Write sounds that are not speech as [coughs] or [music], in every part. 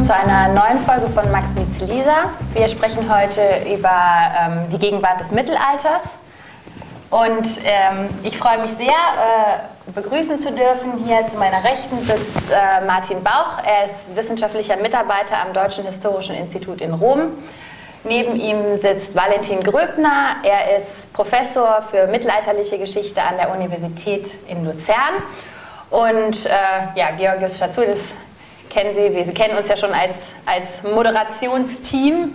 Willkommen zu einer neuen Folge von Max meets Lisa. Wir sprechen heute über ähm, die Gegenwart des Mittelalters. Und ähm, ich freue mich sehr, äh, begrüßen zu dürfen. Hier zu meiner Rechten sitzt äh, Martin Bauch. Er ist wissenschaftlicher Mitarbeiter am Deutschen Historischen Institut in Rom. Neben ihm sitzt Valentin Gröbner. Er ist Professor für mittelalterliche Geschichte an der Universität in Luzern. Und äh, ja, Georgios Schatzoulis kennen Sie, wir, kennen uns ja schon als, als Moderationsteam.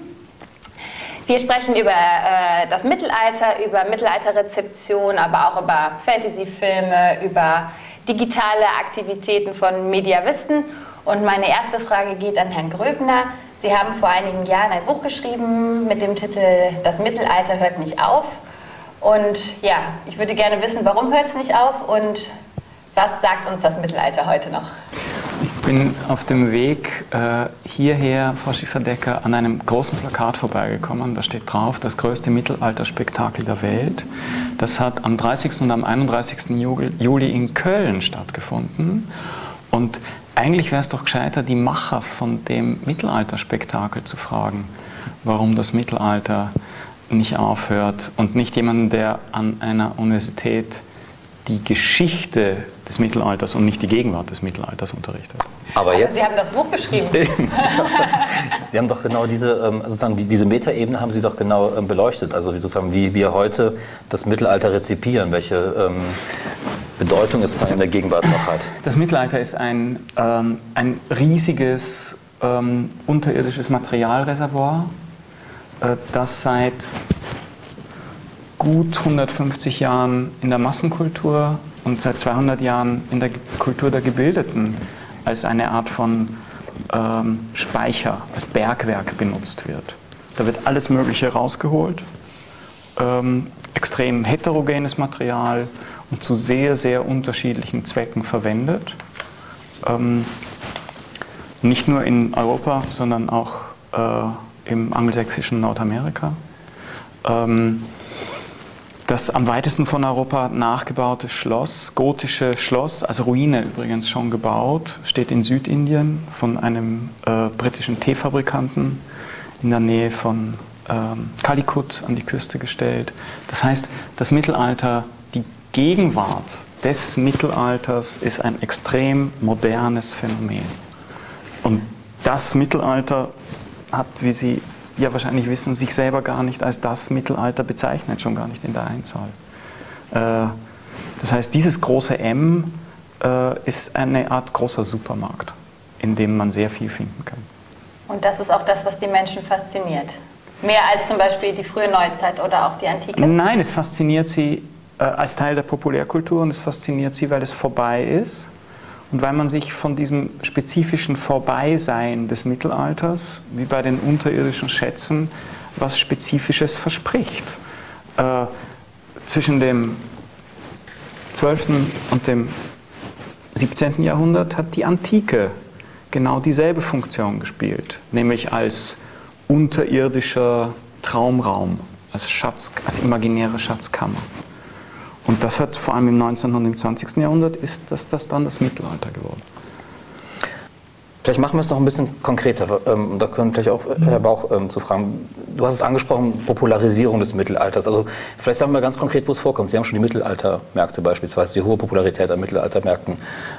Wir sprechen über äh, das Mittelalter, über Mittelalterrezeption, aber auch über Fantasyfilme, über digitale Aktivitäten von Mediavisten. Und meine erste Frage geht an Herrn Gröbner. Sie haben vor einigen Jahren ein Buch geschrieben mit dem Titel Das Mittelalter hört nicht auf. Und ja, ich würde gerne wissen, warum hört es nicht auf und was sagt uns das Mittelalter heute noch? Bin auf dem Weg äh, hierher, Frau Schifferdecker, an einem großen Plakat vorbeigekommen. Da steht drauf, das größte Mittelalterspektakel der Welt. Das hat am 30. und am 31. Juli in Köln stattgefunden. Und eigentlich wäre es doch gescheiter, die Macher von dem Mittelalterspektakel zu fragen, warum das Mittelalter nicht aufhört und nicht jemanden, der an einer Universität die Geschichte des Mittelalters und nicht die Gegenwart des Mittelalters unterrichtet. Aber jetzt, Sie haben das Buch geschrieben. [laughs] [laughs] Sie haben doch genau diese, ähm, sozusagen die, diese Metaebene haben Sie doch genau ähm, beleuchtet. Also wie, sozusagen, wie wir heute das Mittelalter rezipieren, welche ähm, Bedeutung es sozusagen in der Gegenwart noch hat. Das Mittelalter ist ein, ähm, ein riesiges ähm, unterirdisches Materialreservoir, äh, das seit gut 150 Jahren in der Massenkultur und seit 200 Jahren in der Kultur der Gebildeten als eine Art von ähm, Speicher, als Bergwerk benutzt wird. Da wird alles Mögliche rausgeholt, ähm, extrem heterogenes Material und zu sehr, sehr unterschiedlichen Zwecken verwendet. Ähm, nicht nur in Europa, sondern auch äh, im angelsächsischen Nordamerika. Das am weitesten von Europa nachgebaute Schloss, gotische Schloss, also Ruine übrigens schon gebaut, steht in Südindien von einem äh, britischen Teefabrikanten in der Nähe von ähm, Calicut an die Küste gestellt. Das heißt, das Mittelalter, die Gegenwart des Mittelalters ist ein extrem modernes Phänomen. Und das Mittelalter hat, wie Sie ja wahrscheinlich wissen, sich selber gar nicht als das Mittelalter bezeichnet, schon gar nicht in der Einzahl. Äh, das heißt, dieses große M äh, ist eine Art großer Supermarkt, in dem man sehr viel finden kann. Und das ist auch das, was die Menschen fasziniert. Mehr als zum Beispiel die frühe Neuzeit oder auch die Antike? Nein, es fasziniert sie äh, als Teil der Populärkultur und es fasziniert sie, weil es vorbei ist und weil man sich von diesem spezifischen Vorbeisein des Mittelalters, wie bei den unterirdischen Schätzen, was Spezifisches verspricht. Äh, zwischen dem 12. und dem 17. Jahrhundert hat die Antike genau dieselbe Funktion gespielt, nämlich als unterirdischer Traumraum, als, Schatz, als imaginäre Schatzkammer. Und das hat vor allem im 19. und im 20. Jahrhundert ist das, das dann das Mittelalter geworden. Vielleicht machen wir es noch ein bisschen konkreter. Ähm, da können vielleicht auch Herr Bauch ähm, zu fragen. Du hast es angesprochen, Popularisierung des Mittelalters. Also vielleicht sagen wir ganz konkret, wo es vorkommt. Sie haben schon die Mittelaltermärkte beispielsweise, die hohe Popularität an Mittelaltermärkten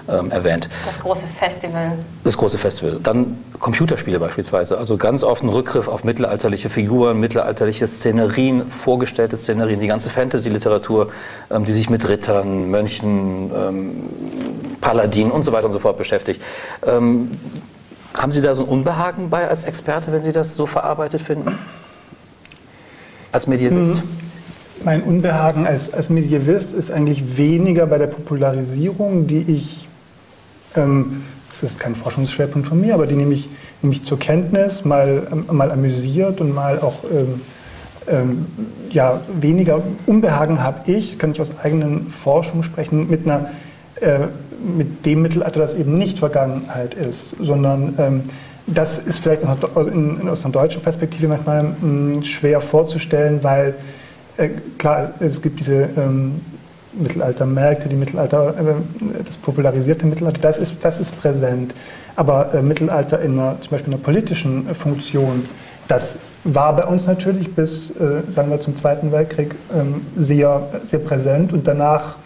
ähm, erwähnt. Das große Festival. Das große Festival. Dann Computerspiele beispielsweise. Also ganz oft ein Rückgriff auf mittelalterliche Figuren, mittelalterliche Szenerien, vorgestellte Szenerien, die ganze Fantasy-Literatur, ähm, die sich mit Rittern, Mönchen, ähm, Paladinen und so weiter und so fort beschäftigt. Haben Sie da so ein Unbehagen bei als Experte, wenn Sie das so verarbeitet finden? Als Medievist? Mhm. Mein Unbehagen als, als Medievist ist eigentlich weniger bei der Popularisierung, die ich, ähm, das ist kein Forschungsschwerpunkt von mir, aber die nehme ich, nehme ich zur Kenntnis, mal, ähm, mal amüsiert und mal auch ähm, ähm, ja, weniger Unbehagen habe ich, kann ich aus eigenen Forschungen sprechen, mit einer äh, mit dem Mittelalter, das eben nicht Vergangenheit ist, sondern ähm, das ist vielleicht in, aus einer deutschen Perspektive manchmal mh, hm, schwer vorzustellen, weil äh, klar, es gibt diese ähm, Mittelaltermärkte, die Mittelalter, äh, das popularisierte Mittelalter, das ist, das ist präsent. Aber äh, Mittelalter in einer, zum Beispiel in einer politischen Funktion, das war bei uns natürlich bis, äh, sagen wir, zum Zweiten Weltkrieg ähm, sehr, sehr präsent und danach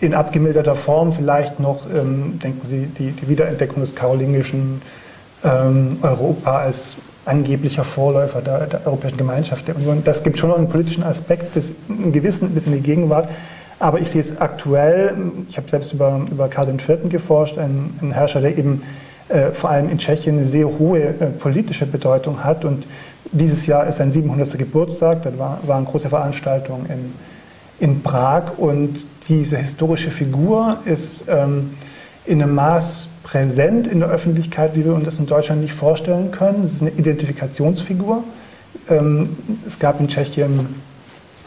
in abgemilderter Form vielleicht noch, ähm, denken Sie, die, die, Wiederentdeckung des karolingischen ähm, Europa als angeblicher Vorläufer der, der, Europäischen Gemeinschaft der Union. Das gibt schon noch einen politischen Aspekt bis, einen gewissen, bis in die Gegenwart. Aber ich sehe es aktuell, ich habe selbst über, über Karl IV. geforscht, ein, ein Herrscher, der eben äh, vor allem in Tschechien eine sehr hohe äh, politische Bedeutung hat. Und dieses Jahr ist sein 700. Geburtstag, da war, war eine große Veranstaltung in, in Prag und diese historische Figur ist ähm, in einem Maß präsent in der Öffentlichkeit, wie wir uns das in Deutschland nicht vorstellen können. Es ist eine Identifikationsfigur. Ähm, es gab in Tschechien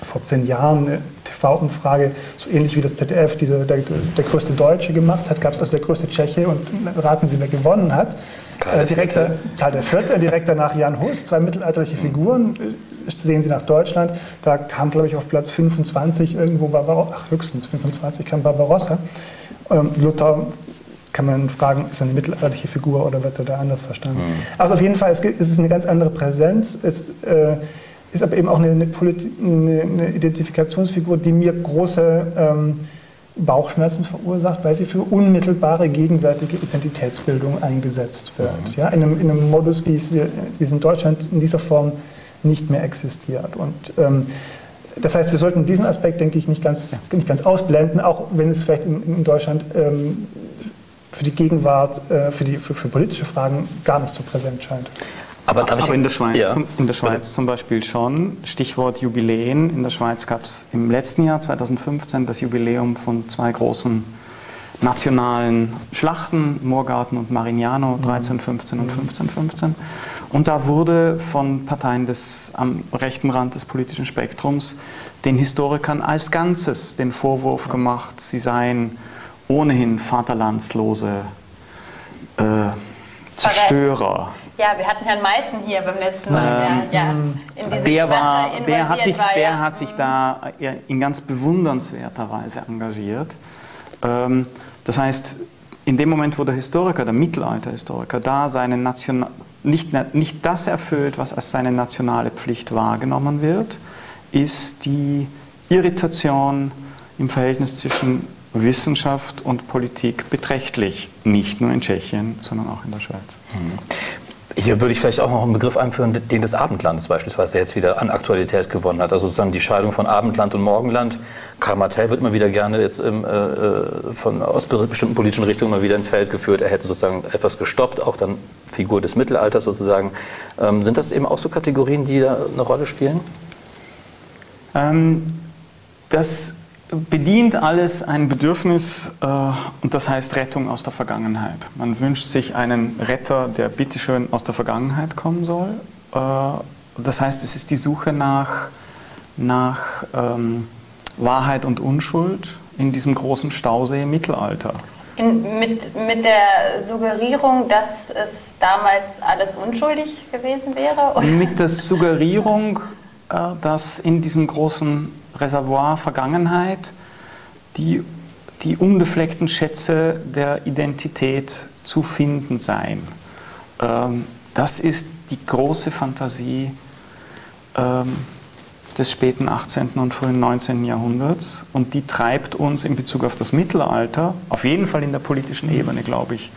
vor zehn Jahren eine TV-Umfrage, so ähnlich wie das ZDF, diese, der, der größte Deutsche gemacht hat, gab es also der größte Tscheche und raten Sie, wer gewonnen hat. Karl, äh, direkter, Karl IV., direkt danach Jan Hus, zwei mittelalterliche Figuren, sehen Sie nach Deutschland, da kam, glaube ich, auf Platz 25 irgendwo Barbarossa, ach, höchstens 25 kam Barbarossa. Ähm, Luther kann man fragen, ist er eine mittelalterliche Figur oder wird er da anders verstanden? Mhm. Also auf jeden Fall, es, es, ist eine ganz andere Präsenz. Es äh, ist aber eben auch eine, eine, eine, Identifikationsfigur, die mir große ähm, Bauchschmerzen verursacht, weil sie für unmittelbare gegenwärtige Identitätsbildung eingesetzt wird. Mhm. Ja, in, einem, in einem Modus, wie es, wie es in Deutschland in dieser Form nicht mehr existiert. Und ähm, das heißt, wir sollten diesen Aspekt, denke ich, nicht ganz, nicht ganz ausblenden, auch wenn es vielleicht in, in Deutschland ähm, für die Gegenwart, äh, für, die, für, für, politische Fragen gar nicht so präsent scheint. Aber, Aber in der Schweiz, ja. zum, in der Schweiz zum Beispiel schon. Stichwort Jubiläen. In der Schweiz gab es im letzten Jahr, 2015, das Jubiläum von zwei großen nationalen Schlachten, Moorgarten und Marignano, 1315 und 1515. Und da wurde von Parteien des, am rechten Rand des politischen Spektrums den Historikern als Ganzes den Vorwurf gemacht, sie seien ohnehin vaterlandslose äh, Zerstörer. Ja, wir hatten Herrn Meißen hier beim letzten Mal. Ähm, ja, ja, der, war, der hat sich, war, der hat sich da in ganz bewundernswerter Weise engagiert. Ähm, das heißt, in dem Moment, wo der Historiker, der Mittelalterhistoriker, da seine Nation, nicht, nicht das erfüllt, was als seine nationale Pflicht wahrgenommen wird, ist die Irritation im Verhältnis zwischen Wissenschaft und Politik beträchtlich, nicht nur in Tschechien, sondern auch in der Schweiz. Hier würde ich vielleicht auch noch einen Begriff einführen, den des Abendlandes beispielsweise, der jetzt wieder an Aktualität gewonnen hat. Also sozusagen die Scheidung von Abendland und Morgenland. Karl Martell wird immer wieder gerne jetzt im, äh, äh, von, aus bestimmten politischen Richtungen mal wieder ins Feld geführt. Er hätte sozusagen etwas gestoppt, auch dann Figur des Mittelalters sozusagen. Ähm, sind das eben auch so Kategorien, die da eine Rolle spielen? Ähm, das bedient alles ein Bedürfnis äh, und das heißt Rettung aus der Vergangenheit. Man wünscht sich einen Retter, der bitteschön aus der Vergangenheit kommen soll. Äh, das heißt, es ist die Suche nach, nach ähm, Wahrheit und Unschuld in diesem großen Stausee im Mittelalter. In, mit, mit der Suggerierung, dass es damals alles unschuldig gewesen wäre? Oder? Mit der Suggerierung, äh, dass in diesem großen Reservoir Vergangenheit, die die unbefleckten Schätze der Identität zu finden seien. Ähm, das ist die große Fantasie ähm, des späten 18. und frühen 19. Jahrhunderts und die treibt uns in Bezug auf das Mittelalter, auf jeden Fall in der politischen Ebene, glaube ich,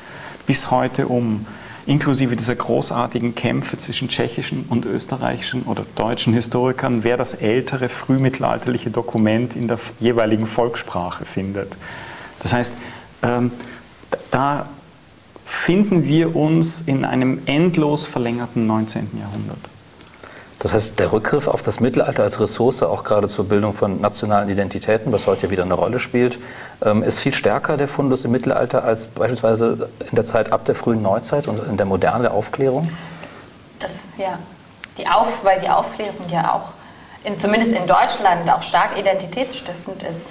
bis heute um inklusive dieser großartigen Kämpfe zwischen tschechischen und österreichischen oder deutschen Historikern, wer das ältere frühmittelalterliche Dokument in der jeweiligen Volkssprache findet. Das heißt, ähm, da finden wir uns in einem endlos verlängerten 19. Jahrhundert. Das heißt, der Rückgriff auf das Mittelalter als Ressource, auch gerade zur Bildung von nationalen Identitäten, was heute ja wieder eine Rolle spielt, ähm, ist viel stärker der Fundus im Mittelalter als beispielsweise in der Zeit ab der frühen Neuzeit und in der Moderne der Aufklärung? Das, ja. Die Auf, weil die Aufklärung ja auch, in, zumindest in Deutschland, auch stark identitätsstiftend ist.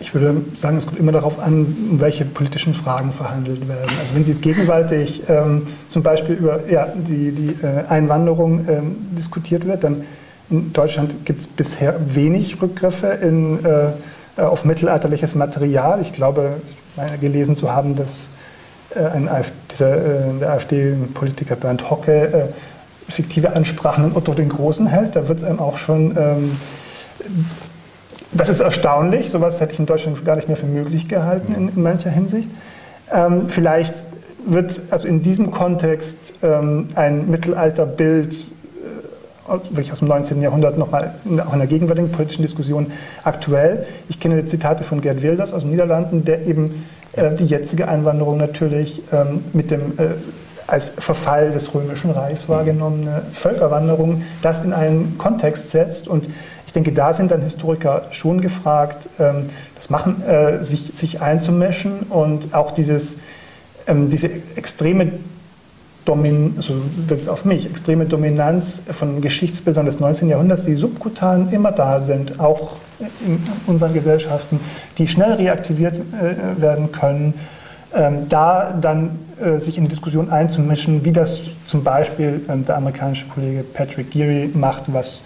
Ich würde sagen, es kommt immer darauf an, um welche politischen Fragen verhandelt werden. Also wenn Sie gegenwärtig ähm, zum Beispiel über ja, die, die äh, Einwanderung ähm, diskutiert wird, dann in Deutschland gibt es bisher wenig Rückgriffe in, äh, auf mittelalterliches Material. Ich glaube, meine, gelesen zu haben, dass äh, ein AfD, dieser, äh, der AfD-Politiker Bernd Hocke äh, fiktive Ansprachen an Otto den Großen hält. Da wird es einem auch schon ähm, das ist erstaunlich, sowas hätte ich in Deutschland gar nicht mehr für möglich gehalten in, in mancher Hinsicht. Ähm, vielleicht wird also in diesem Kontext ähm, ein Mittelalterbild äh, wirklich aus dem 19. Jahrhundert nochmal auch in der gegenwärtigen politischen Diskussion aktuell. Ich kenne Zitate von Gerd Wilders aus den Niederlanden, der eben äh, die jetzige Einwanderung natürlich ähm, mit dem äh, als Verfall des Römischen Reichs wahrgenommene Völkerwanderung das in einen Kontext setzt und ich denke, da sind dann Historiker schon gefragt, ähm, das machen, äh, sich, sich einzumischen und auch dieses, ähm, diese extreme Domin so wirkt es auf mich, extreme Dominanz von Geschichtsbildern des 19. Jahrhunderts, die subkutan immer da sind, auch in unseren Gesellschaften, die schnell reaktiviert äh, werden können, ähm, da dann äh, sich in die Diskussion einzumischen, wie das zum Beispiel der amerikanische Kollege Patrick Geary macht, was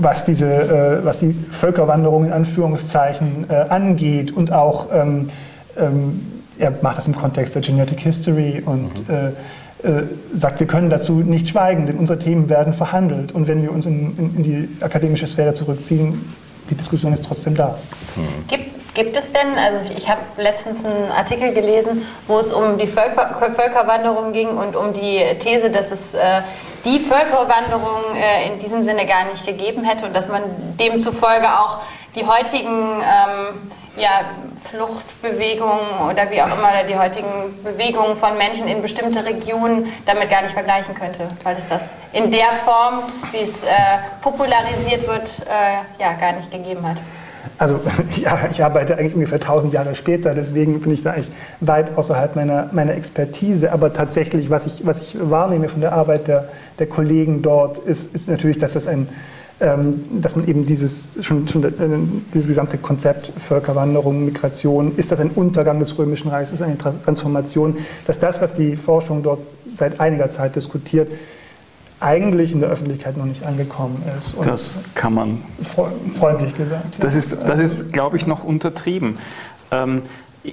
was, diese, äh, was die Völkerwanderung in Anführungszeichen äh, angeht und auch, ähm, ähm, er macht das im Kontext der Genetic History und mhm. äh, äh, sagt, wir können dazu nicht schweigen, denn unsere Themen werden verhandelt und wenn wir uns in, in, in die akademische Sphäre zurückziehen, die Diskussion ist trotzdem da. Mhm. Gibt Gibt es denn, also ich habe letztens einen Artikel gelesen, wo es um die Völker, Völkerwanderung ging und um die These, dass es äh, die Völkerwanderung äh, in diesem Sinne gar nicht gegeben hätte und dass man demzufolge auch die heutigen ähm, ja, Fluchtbewegungen oder wie auch immer, die heutigen Bewegungen von Menschen in bestimmte Regionen damit gar nicht vergleichen könnte, weil es das in der Form, wie es äh, popularisiert wird, äh, ja, gar nicht gegeben hat. Also [laughs] ja, ich arbeite eigentlich ungefähr 1000 Jahre später, deswegen bin ich da eigentlich weit außerhalb meiner, meiner Expertise. Aber tatsächlich, was ich, was ich wahrnehme von der Arbeit der, der Kollegen dort, ist, ist natürlich, dass das ein ähm, dass man eben dieses, schon, schon äh, dieses gesamte Konzept Völkerwanderung, Migration, ist das ein Untergang des Römischen Reichs, ist eine Transformation, dass das, was die Forschung dort seit einiger Zeit diskutiert, eigentlich in der Öffentlichkeit noch nicht angekommen ist. Und das kann man. Freundlich gesagt. Das ist, das ist glaube ich, noch untertrieben. Ähm,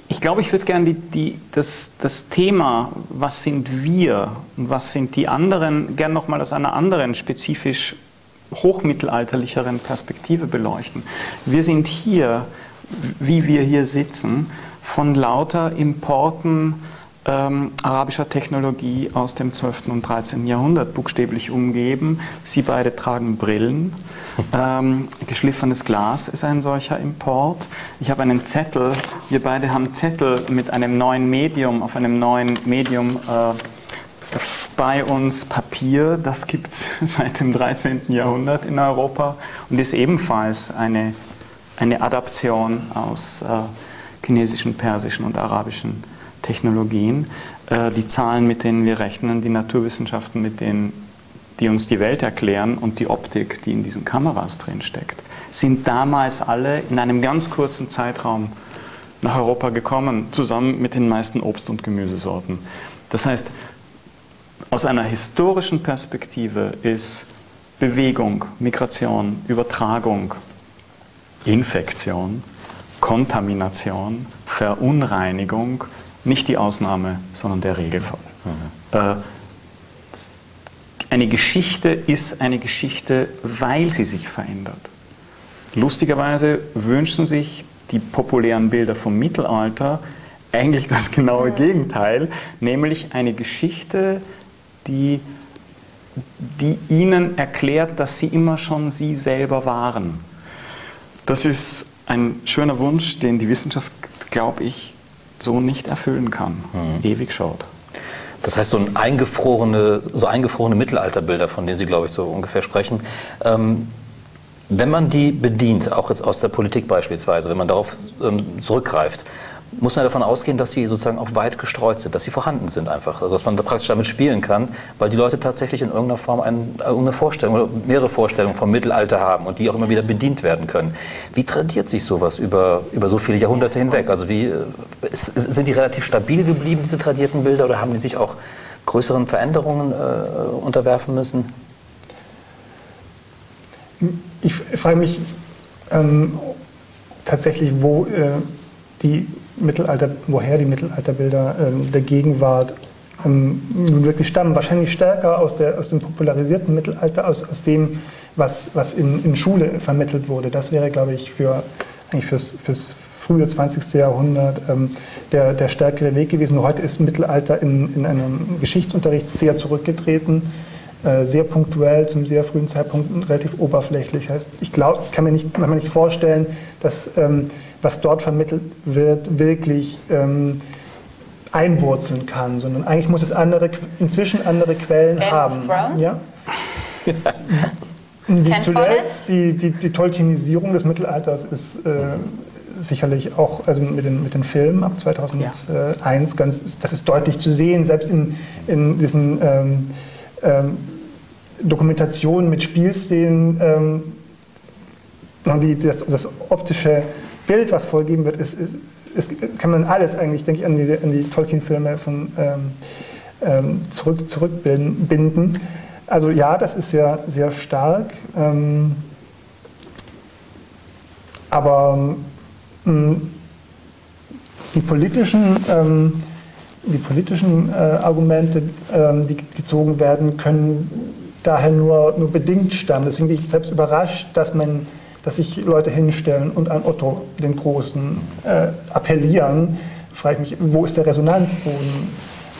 ich glaube, ich würde gerne die, die, das, das Thema, was sind wir und was sind die anderen, gerne nochmal aus einer anderen, spezifisch hochmittelalterlicheren Perspektive beleuchten. Wir sind hier, wie wir hier sitzen, von lauter Importen ähm, arabischer Technologie aus dem 12. und 13. Jahrhundert buchstäblich umgeben. Sie beide tragen Brillen. Ähm, geschliffenes Glas ist ein solcher Import. Ich habe einen Zettel. Wir beide haben Zettel mit einem neuen Medium, auf einem neuen Medium äh, bei uns Papier. Das gibt es [laughs] seit dem 13. Jahrhundert in Europa und ist ebenfalls eine, eine Adaption aus äh, chinesischen, persischen und arabischen Technologien, äh, die Zahlen, mit denen wir rechnen, die Naturwissenschaften, mit denen die uns die Welt erklären und die Optik, die in diesen Kameras drin steckt, sind damals alle in einem ganz kurzen Zeitraum nach Europa gekommen, zusammen mit den meisten Obst- und Gemüsesorten. Das heißt, aus einer historischen Perspektive ist Bewegung, Migration, Übertragung Infektion, Kontamination, Verunreinigung nicht die Ausnahme, sondern der Regelfall. Mhm. Äh, eine Geschichte ist eine Geschichte, weil sie sich verändert. Lustigerweise wünschen sich die populären Bilder vom Mittelalter eigentlich das genaue Gegenteil, nämlich eine Geschichte, die, die ihnen erklärt, dass sie immer schon sie selber waren. Das ist ein schöner Wunsch, den die Wissenschaft, glaube ich, so nicht erfüllen kann. Mhm. Ewig schaut. Das heißt, so, ein eingefrorene, so eingefrorene Mittelalterbilder, von denen Sie, glaube ich, so ungefähr sprechen, ähm, wenn man die bedient, auch jetzt aus der Politik beispielsweise, wenn man darauf ähm, zurückgreift, muss man davon ausgehen, dass sie sozusagen auch weit gestreut sind, dass sie vorhanden sind einfach. Also dass man da praktisch damit spielen kann, weil die Leute tatsächlich in irgendeiner Form eine, eine Vorstellung oder mehrere Vorstellungen vom Mittelalter haben und die auch immer wieder bedient werden können. Wie tradiert sich sowas über, über so viele Jahrhunderte hinweg? Also wie, äh, sind die relativ stabil geblieben, diese tradierten Bilder, oder haben die sich auch größeren Veränderungen äh, unterwerfen müssen? Ich frage mich ähm, tatsächlich, wo äh, die Mittelalter, woher die Mittelalterbilder ähm, der Gegenwart ähm, nun wirklich stammen. Wahrscheinlich stärker aus, der, aus dem popularisierten Mittelalter, aus, aus dem, was, was in, in Schule vermittelt wurde. Das wäre, glaube ich, für, eigentlich fürs, fürs frühe 20. Jahrhundert ähm, der, der stärkere Weg gewesen. Heute ist Mittelalter in, in einem Geschichtsunterricht sehr zurückgetreten, äh, sehr punktuell, zum sehr frühen Zeitpunkt relativ oberflächlich. Heißt, ich glaube, kann mir nicht, manchmal nicht vorstellen, dass ähm, was dort vermittelt wird, wirklich ähm, einwurzeln kann, sondern eigentlich muss es andere, inzwischen andere Quellen Game haben. Of Thrones? Ja? [laughs] Die zuletzt die, die, die Tolkienisierung des Mittelalters ist äh, sicherlich auch also mit, den, mit den Filmen ab 2001 ja. ganz, das ist deutlich zu sehen, selbst in, in diesen ähm, ähm, Dokumentationen mit Spielszenen, ähm, die, das, das optische Bild, was vorgegeben wird, ist, ist, ist, kann man alles eigentlich, denke ich, an die, an die Tolkien-Filme von ähm, ähm, zurück, zurückbinden. Also ja, das ist sehr, sehr stark. Ähm, aber ähm, die politischen, ähm, die politischen äh, Argumente, ähm, die gezogen werden, können daher nur, nur bedingt stammen. Deswegen bin ich selbst überrascht, dass man dass sich Leute hinstellen und an Otto den Großen äh, appellieren, frage ich mich, wo ist der Resonanzboden?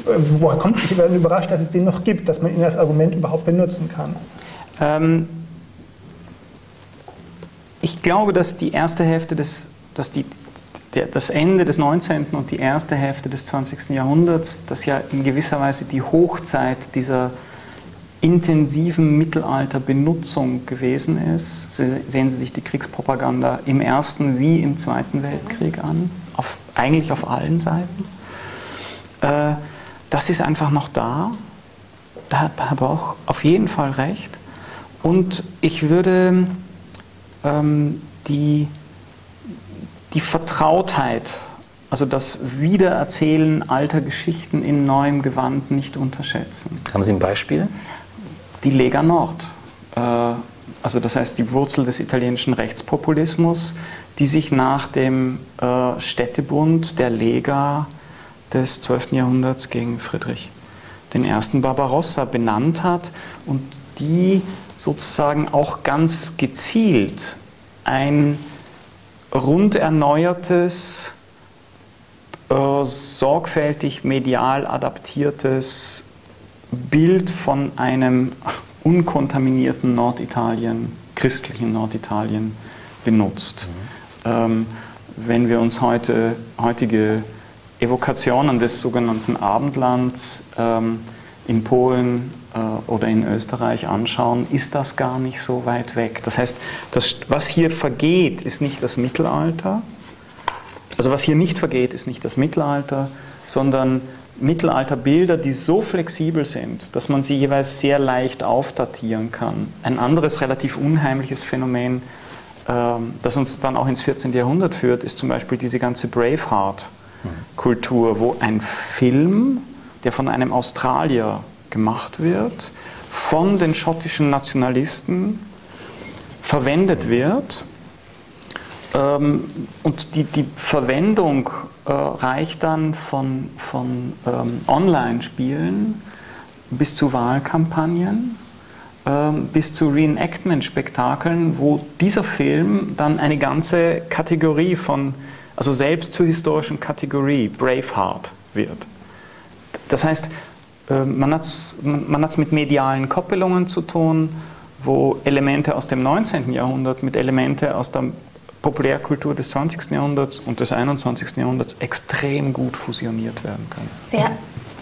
Äh, woher kommt, ich werde überrascht, dass es den noch gibt, dass man ihn als Argument überhaupt benutzen kann. Ähm, ich glaube, dass die erste Hälfte des, dass die, der, das Ende des 19. und die erste Hälfte des 20. Jahrhunderts, das ja in gewisser Weise die Hochzeit dieser intensiven Mittelalterbenutzung gewesen ist. Sehen Sie sich die Kriegspropaganda im Ersten wie im Zweiten Weltkrieg an, auf, eigentlich auf allen Seiten. Äh, das ist einfach noch da. Da habe ich auch auf jeden Fall recht. Und ich würde ähm, die, die Vertrautheit, also das Wiedererzählen alter Geschichten in neuem Gewand nicht unterschätzen. Haben Sie ein Beispiel? Die Lega Nord. Äh, also das heißt die Wurzel des italienischen Rechtspopulismus, die sich nach dem äh, Städtebund der Lega des 12. Jahrhunderts gegen Friedrich den ersten Barbarossa benannt hat und die sozusagen auch ganz gezielt ein rund erneuertes, äh, sorgfältig medial adaptiertes Bild von einem unkontaminierten Norditalien, christlichen Norditalien benutzt. Mhm. Ähm, wenn wir uns heute heutige Evokationen des sogenannten Abendlands ähm, in Polen äh, oder in Österreich anschauen, ist das gar nicht so weit weg. Das heißt, das, was hier vergeht, ist nicht das Mittelalter. Also was hier nicht vergeht, ist nicht das Mittelalter, sondern Mittelalterbilder, die so flexibel sind, dass man sie jeweils sehr leicht aufdatieren kann. Ein anderes relativ unheimliches Phänomen, ähm, das uns dann auch ins 14. Jahrhundert führt, ist zum Beispiel diese ganze Braveheart-Kultur, wo ein Film, der von einem Australier gemacht wird, von den schottischen Nationalisten verwendet wird ähm, und die, die Verwendung äh, reicht dann von, von ähm, Online-Spielen bis zu Wahlkampagnen, ähm, bis zu Reenactment-Spektakeln, wo dieser Film dann eine ganze Kategorie von, also selbst zur historischen Kategorie, Braveheart wird. Das heißt, äh, man hat es man mit medialen Koppelungen zu tun, wo Elemente aus dem 19. Jahrhundert mit Elemente aus der Populärkultur des 20. Jahrhunderts und des 21. Jahrhunderts extrem gut fusioniert werden können. Ja.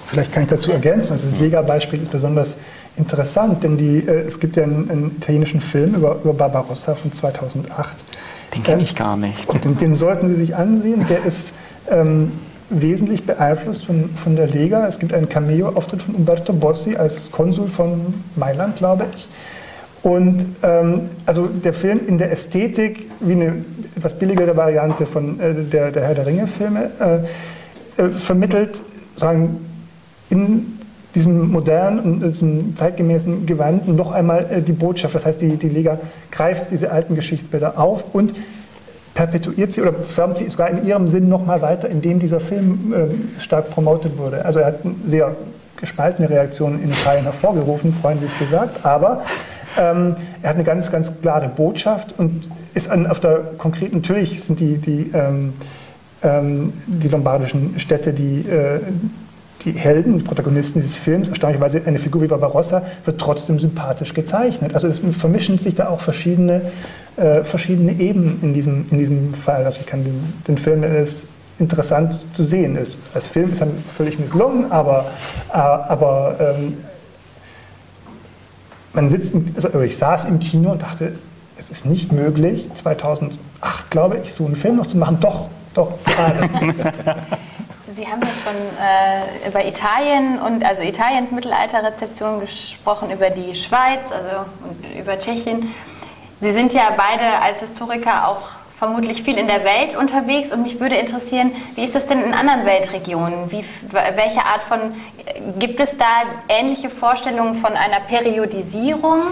Vielleicht kann ich dazu ergänzen, also das Lega-Beispiel ist besonders interessant, denn die, äh, es gibt ja einen, einen italienischen Film über, über, Barbarossa von 2008. Den kenne ich gar nicht. Und den, den, sollten Sie sich ansehen. Der ist ähm, wesentlich beeinflusst von, von der Lega. Es gibt einen Cameo-Auftritt von Umberto Bossi als Konsul von Mailand, glaube ich. Und ähm, also der Film in der Ästhetik, wie eine etwas billigere Variante von äh, der, der Herr der Ringe-Filme, äh, äh, vermittelt sagen, in diesem modernen und diesem zeitgemäßen Gewand noch einmal äh, die Botschaft. Das heißt, die, die Liga greift diese alten Geschichtsbilder auf und perpetuiert sie oder förmt sie sogar in ihrem Sinn noch mal weiter, indem dieser Film äh, stark promotet wurde. Also er hat eine sehr gespaltene Reaktion in Italien hervorgerufen, freundlich gesagt, aber ähm, er hat eine ganz, ganz klare Botschaft und ist an, auf der konkreten, natürlich sind die, die, ähm, ähm, die lombardischen Städte, die, äh, die Helden, die Protagonisten dieses Films, erstaunlicherweise eine Figur wie Barbarossa, wird trotzdem sympathisch gezeichnet. Also es vermischen sich da auch verschiedene, äh, verschiedene Ebenen in diesem, in diesem Fall. Also ich kann den, den Film, wenn es interessant zu sehen ist. Als Film ist er völlig misslungen, aber, äh, aber ähm, man sitzt, also ich saß im Kino und dachte, es ist nicht möglich, 2008, glaube ich, so einen Film noch zu machen. Doch, doch, gerade. [laughs] Sie haben jetzt schon äh, über Italien und also Italiens Mittelalterrezeption gesprochen, über die Schweiz also, und über Tschechien. Sie sind ja beide als Historiker auch vermutlich viel in der Welt unterwegs und mich würde interessieren, wie ist das denn in anderen Weltregionen? Wie, welche Art von, gibt es da ähnliche Vorstellungen von einer Periodisierung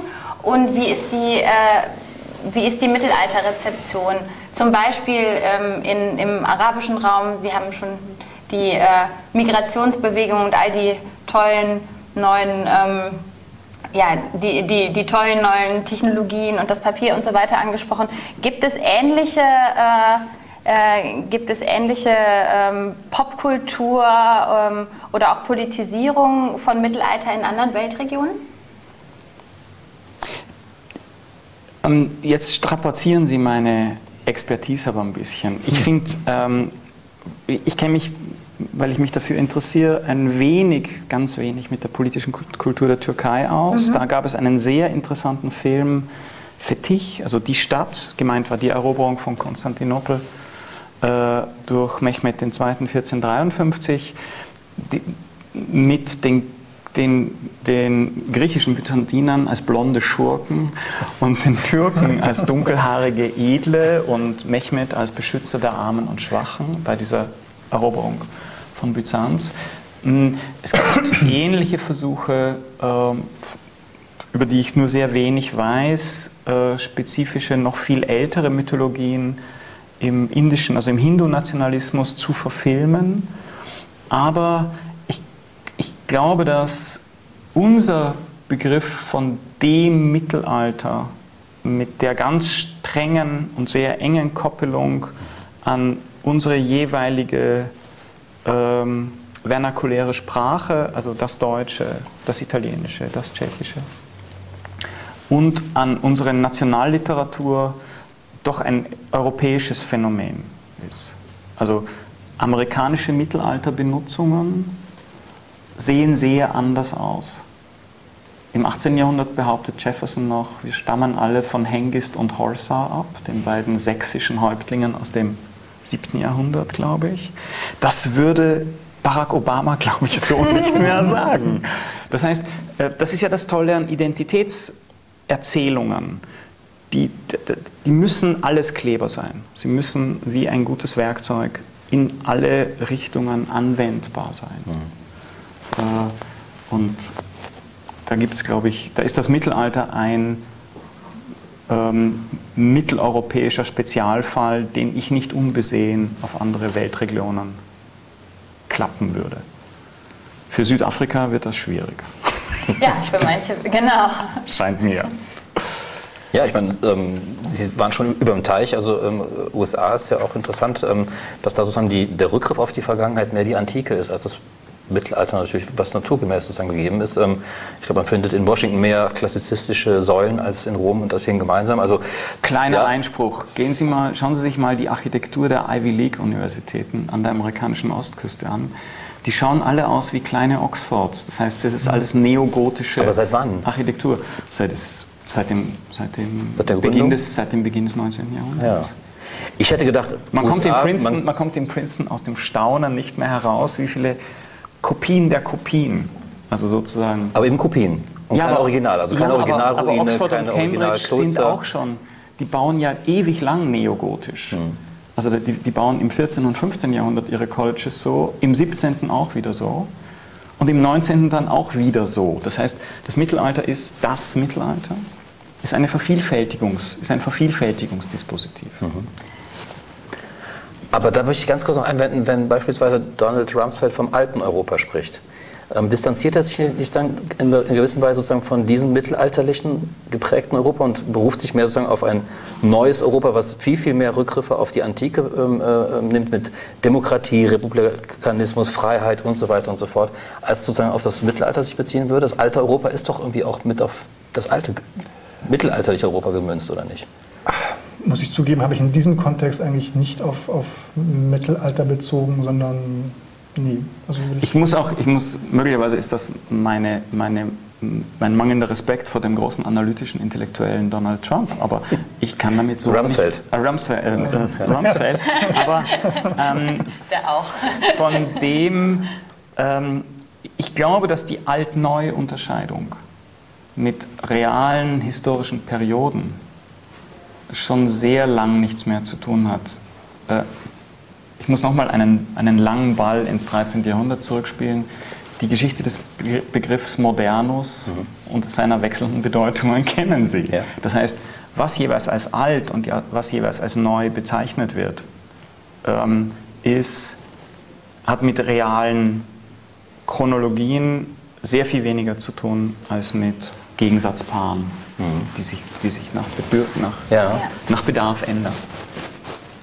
und wie ist die, äh, wie ist die Mittelalterrezeption? Zum Beispiel ähm, in, im arabischen Raum, Sie haben schon die äh, Migrationsbewegung und all die tollen neuen ähm, ja, die, die, die tollen neuen Technologien und das Papier und so weiter angesprochen. Gibt es ähnliche, äh, äh, gibt es ähnliche ähm, Popkultur ähm, oder auch Politisierung von Mittelalter in anderen Weltregionen? Ähm, jetzt strapazieren Sie meine Expertise aber ein bisschen. Ich [laughs] finde, ähm, ich kenne mich weil ich mich dafür interessiere, ein wenig, ganz wenig mit der politischen Kultur der Türkei aus. Mhm. Da gab es einen sehr interessanten Film, Fetich, also die Stadt, gemeint war die Eroberung von Konstantinopel äh, durch Mehmed II. 1453, die, mit den, den, den griechischen Byzantinern als blonde Schurken und den Türken [laughs] als dunkelhaarige Edle und Mehmed als Beschützer der Armen und Schwachen bei dieser Eroberung von Byzanz. Hm, es gibt [coughs] ähnliche Versuche, ähm, über die ich nur sehr wenig weiß, äh, spezifische, noch viel ältere Mythologien im indischen, also im Hindu-Nationalismus zu verfilmen. Aber ich, ich glaube, dass unser Begriff von dem Mittelalter mit der ganz strengen und sehr engen Koppelung an unsere jeweilige ähm, vernakuläre Sprache, also das Deutsche, das Italienische, das Tschechische. Und an unsere Nationalliteratur doch ein europäisches Phänomen ist. Also amerikanische Mittelalterbenutzungen sehen sehr anders aus. Im 18. Jahrhundert behauptet Jefferson noch, wir stammen alle von Hengist und Horsa ab, den beiden sächsischen Häuptlingen aus dem 7. Jahrhundert, glaube ich. Das würde Barack Obama, [laughs] glaube ich, so nicht mehr [laughs] sagen. Das heißt, äh, das ist ja das Tolle an Identitätserzählungen. Die, die müssen alles Kleber sein. Sie müssen wie ein gutes Werkzeug in alle Richtungen anwendbar sein. Mhm. Äh, und da gibt es, glaube ich, da ist das Mittelalter ein ähm, mitteleuropäischer Spezialfall, den ich nicht unbesehen auf andere Weltregionen klappen würde. Für Südafrika wird das schwierig. Ja, für manche, genau. Scheint mir. Ja, ich meine, ähm, Sie waren schon über dem Teich, also ähm, USA ist ja auch interessant, ähm, dass da sozusagen die, der Rückgriff auf die Vergangenheit mehr die Antike ist, als das Mittelalter natürlich, was naturgemäß sozusagen gegeben ist. Ähm, ich glaube, man findet in Washington mehr klassizistische Säulen als in Rom und Athen gemeinsam. Also, Kleiner ja, Einspruch. Gehen Sie mal, schauen Sie sich mal die Architektur der Ivy League Universitäten an der amerikanischen Ostküste an. Die schauen alle aus wie kleine Oxfords. Das heißt, das ist alles neogotische Aber seit wann? Architektur. Seit, es, seit, dem, seit, dem Seit der Beginn des, seit dem Beginn des 19. Jahrhunderts. Ja. Ich hätte gedacht, Man, kommt in USA, Princeton, man- man kommt in Princeton aus dem Staunen nicht mehr heraus, wie viele Kopien der Kopien, also sozusagen aber eben Kopien und kein aber- Original, also keine ja, Originalruine, aber Oxford keine und Cambridge sind auch schon, die bauen ja ewig lang neogotisch. Hm. Also die, die bauen im 14. und 15. Jahrhundert ihre Colleges so, im 17. auch wieder so und im 19. dann auch wieder so. Das heißt, das Mittelalter ist das Mittelalter, ist, eine Vervielfältigungs, ist ein Vervielfältigungsdispositiv. Hm. Aber da möchte ich ganz kurz noch einwenden, wenn beispielsweise Donald Rumsfeld vom alten Europa spricht. Ähm, distanziert er sich nicht dann in, in gewisser Weise sozusagen von diesem mittelalterlichen geprägten Europa und beruft sich mehr sozusagen auf ein neues Europa, was viel, viel mehr Rückgriffe auf die Antike ähm, äh, nimmt mit Demokratie, Republikanismus, Freiheit und so weiter und so fort, als sozusagen auf das Mittelalter sich beziehen würde? Das alte Europa ist doch irgendwie auch mit auf das alte mittelalterliche Europa gemünzt, oder nicht? Muss ich zugeben, habe ich in diesem Kontext eigentlich nicht auf, auf Mittelalter bezogen, sondern nee. Also will Ich muss auch, ich muss, möglicherweise ist das meine, meine, mein mangelnder Respekt vor dem großen analytischen Intellektuellen Donald Trump, aber ich kann damit so. Rumsfeld. Nicht, äh, Rumsfeld, äh, äh, Rumsfeld. Aber ähm, [laughs] Der auch. von dem, ähm, ich glaube, dass die Alt-Neu-Unterscheidung mit realen historischen Perioden schon sehr lang nichts mehr zu tun hat. Äh, ich muss nochmal einen, einen langen Ball ins 13. Jahrhundert zurückspielen. Die Geschichte des Be- Begriffs Modernus und seiner wechselnden Bedeutungen [laughs] kennen Sie. Ja. Das heißt, was jeweils als alt und was jeweils als neu bezeichnet wird, ähm, ist, hat mit realen Chronologien sehr viel weniger zu tun als mit Gegensatzpaaren, die, sich, die sich nach, Bedür nach. Ja. nach Bedarf ändern.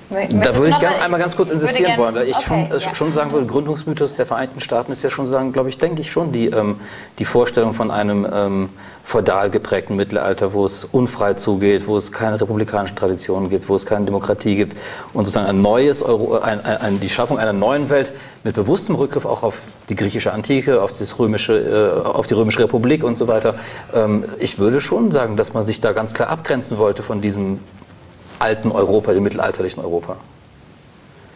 Da würde ich gerne einmal ganz kurz insistieren wollen, weil ich okay, schon, äh, ja. schon sagen würde, Gründungsmythos der Vereinigten Staaten ist ja schon sagen, glaube ich, denke ich schon die, ähm, die Vorstellung von einem ähm, feudal geprägten Mittelalter, wo es unfrei zugeht, wo es keine republikanischen Traditionen gibt, wo es keine Demokratie gibt und sozusagen ein neues Euro, ein, ein, ein, die Schaffung einer neuen Welt mit bewusstem Rückgriff auch auf die griechische Antike, auf, das römische, äh, auf die römische Republik und so weiter. Ähm, ich würde schon sagen, dass man sich da ganz klar abgrenzen wollte von diesem alten Europa, dem mittelalterlichen Europa.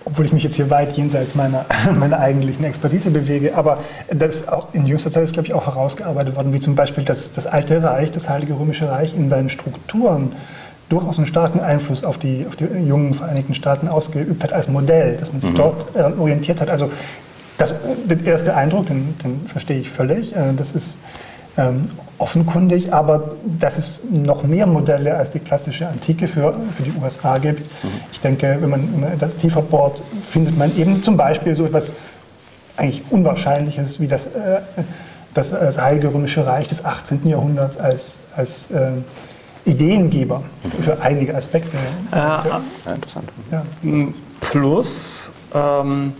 obwohl ich mich jetzt hier weit jenseits meiner, [laughs] meiner eigentlichen Expertise bewege, aber das auch in jüngster Zeit ist, glaube ich, auch herausgearbeitet worden, wie zum Beispiel das, das Alte Reich, das Heilige Römische Reich in seinen Strukturen durchaus einen starken Einfluss auf die, auf die jungen Vereinigten Staaten ausgeübt hat als Modell, dass man sich dort daran orientiert hat. Also das, der erste Eindruck, den, den verstehe ich völlig, äh, das ist ähm, offenkundig, aber dass es noch mehr Modelle als die klassische Antike für, für die USA gibt. Ich denke, wenn man, wenn man das tiefer bohrt, findet man eben zum Beispiel so etwas eigentlich Unwahrscheinliches wie das, äh, das, das Heilige Römische Reich des 18. Jahrhunderts als, als äh, Ideengeber für einige Aspekte. Ah, Ja, interessant. Ja. Plus ähm,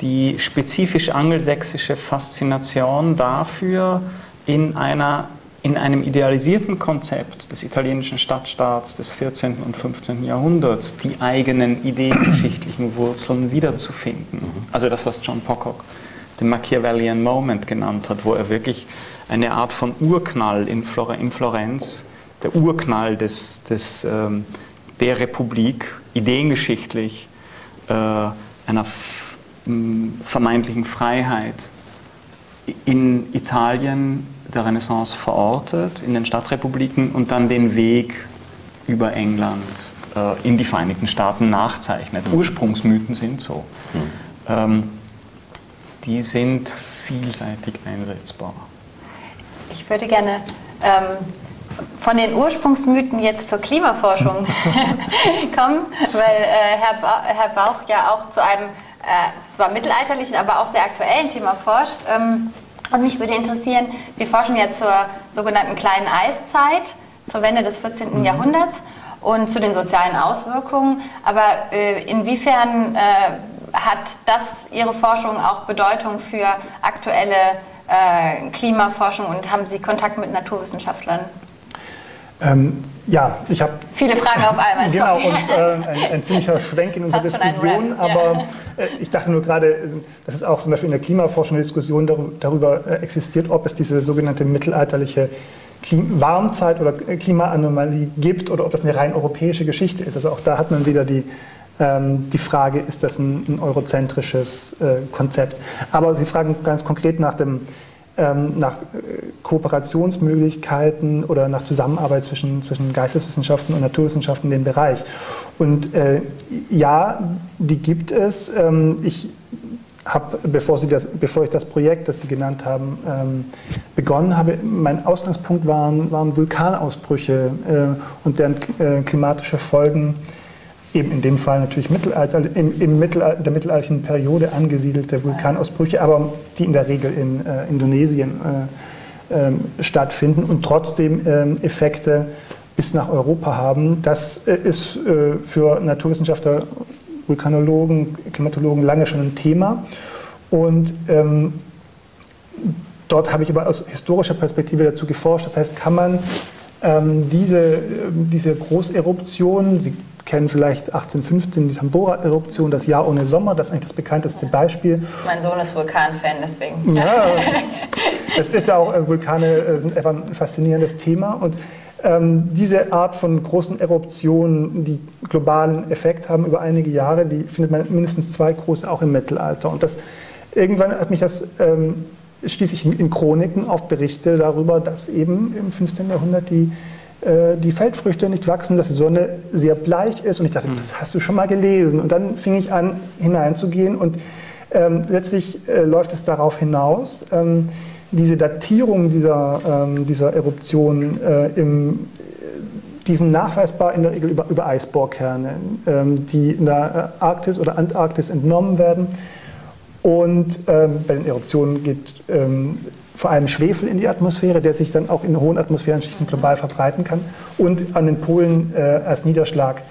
die spezifisch angelsächsische Faszination dafür, in, einer, in einem idealisierten Konzept des italienischen Stadtstaats des 14. und 15. Jahrhunderts die eigenen ideengeschichtlichen Wurzeln wiederzufinden. Also das, was John Pocock den Machiavellian Moment genannt hat, wo er wirklich eine Art von Urknall in, Flor in Florenz, der Urknall des, des, ähm, der Republik, ideengeschichtlich, äh, einer vermeintlichen Freiheit in Italien der Renaissance verortet, in den Stadtrepubliken und dann den Weg über England äh, in die Vereinigten Staaten nachzeichnet. Ursprungsmythen sind so. Ähm, die sind vielseitig einsetzbar. Ich würde gerne ähm, von den Ursprungsmythen jetzt zur Klimaforschung [laughs] [laughs] kommen, weil äh, Herr, ba Herr Bauch ja auch zu einem äh, zwar mittelalterlichen, aber auch sehr aktuellen Thema forscht. Ähm, und mich würde interessieren, Sie forschen ja zur sogenannten kleinen Eiszeit, zur Wende des 14. Mhm. Jahrhunderts und zu den sozialen Auswirkungen. Aber äh, inwiefern äh, hat das Ihre Forschung auch Bedeutung für aktuelle äh, Klimaforschung und haben Sie Kontakt mit Naturwissenschaftlern? Ähm, ja, ich habe. Viele Fragen auf einmal. Genau, sorry. und äh, ein, ein, ziemlicher Schwenk in unserer Diskussion. Aber ja. äh, ich dachte nur gerade, dass es auch zum Beispiel in der Klimaforschung eine Diskussion darüber, äh, existiert, ob es diese sogenannte mittelalterliche Klim Warmzeit oder Klimaanomalie gibt oder ob das eine rein europäische Geschichte ist. Also auch da hat man wieder die, ähm, die Frage, ist das ein, ein eurozentrisches äh, Konzept? Aber Sie fragen ganz konkret nach dem nach äh, Kooperationsmöglichkeiten oder nach Zusammenarbeit zwischen, zwischen Geisteswissenschaften und Naturwissenschaften in dem Bereich. Und äh, ja, die gibt es. Ähm, ich habe, bevor, bevor ich das Projekt, das Sie genannt haben, ähm, begonnen habe, mein Ausgangspunkt waren, waren Vulkanausbrüche äh, und deren äh, klimatische Folgen eben in dem Fall natürlich Mittelalter, im, im Mittelalter, der mittelalterlichen Periode angesiedelte Vulkanausbrüche, aber die in der Regel in äh, Indonesien äh, äh, stattfinden und trotzdem ähm, Effekte bis nach Europa haben. Das äh, ist äh, für Naturwissenschaftler, Vulkanologen, Klimatologen lange schon ein Thema. Und ähm, dort habe ich aber aus historischer Perspektive dazu geforscht. Das heißt, kann man ähm, diese, diese Großeruption, Sie kennen vielleicht 1815 die Tambora-Eruption, das Jahr ohne Sommer, das ist eigentlich das bekannteste Beispiel. Mein Sohn ist Vulkanfan, deswegen. Ja, [laughs] es ist ja auch, äh, Vulkane äh, sind einfach ein faszinierendes Thema und ähm, diese Art von großen Eruptionen, die globalen Effekt haben über einige Jahre, die findet man mindestens zwei große auch im Mittelalter. Und das, irgendwann hat mich das ähm, schließlich in Chroniken auf Berichte darüber, dass eben im 15. Jahrhundert die äh, die Feldfrüchte nicht wachsen, dass die Sonne sehr bleich ist. Und ich dachte, mhm. das hast du schon mal gelesen. Und dann fing ich an, hineinzugehen. Und ähm, letztlich äh, läuft es darauf hinaus, ähm, diese Datierung dieser, ähm, dieser Eruption äh, im, die sind nachweisbar in der Regel über, über Eisbohrkerne, ähm, die in der Arktis oder Antarktis entnommen werden. Und ähm, bei den Eruptionen geht ähm, vor allem Schwefel in die Atmosphäre, der sich dann auch in hohen Atmosphärenschichten global verbreiten kann und an den Polen äh, als Niederschlag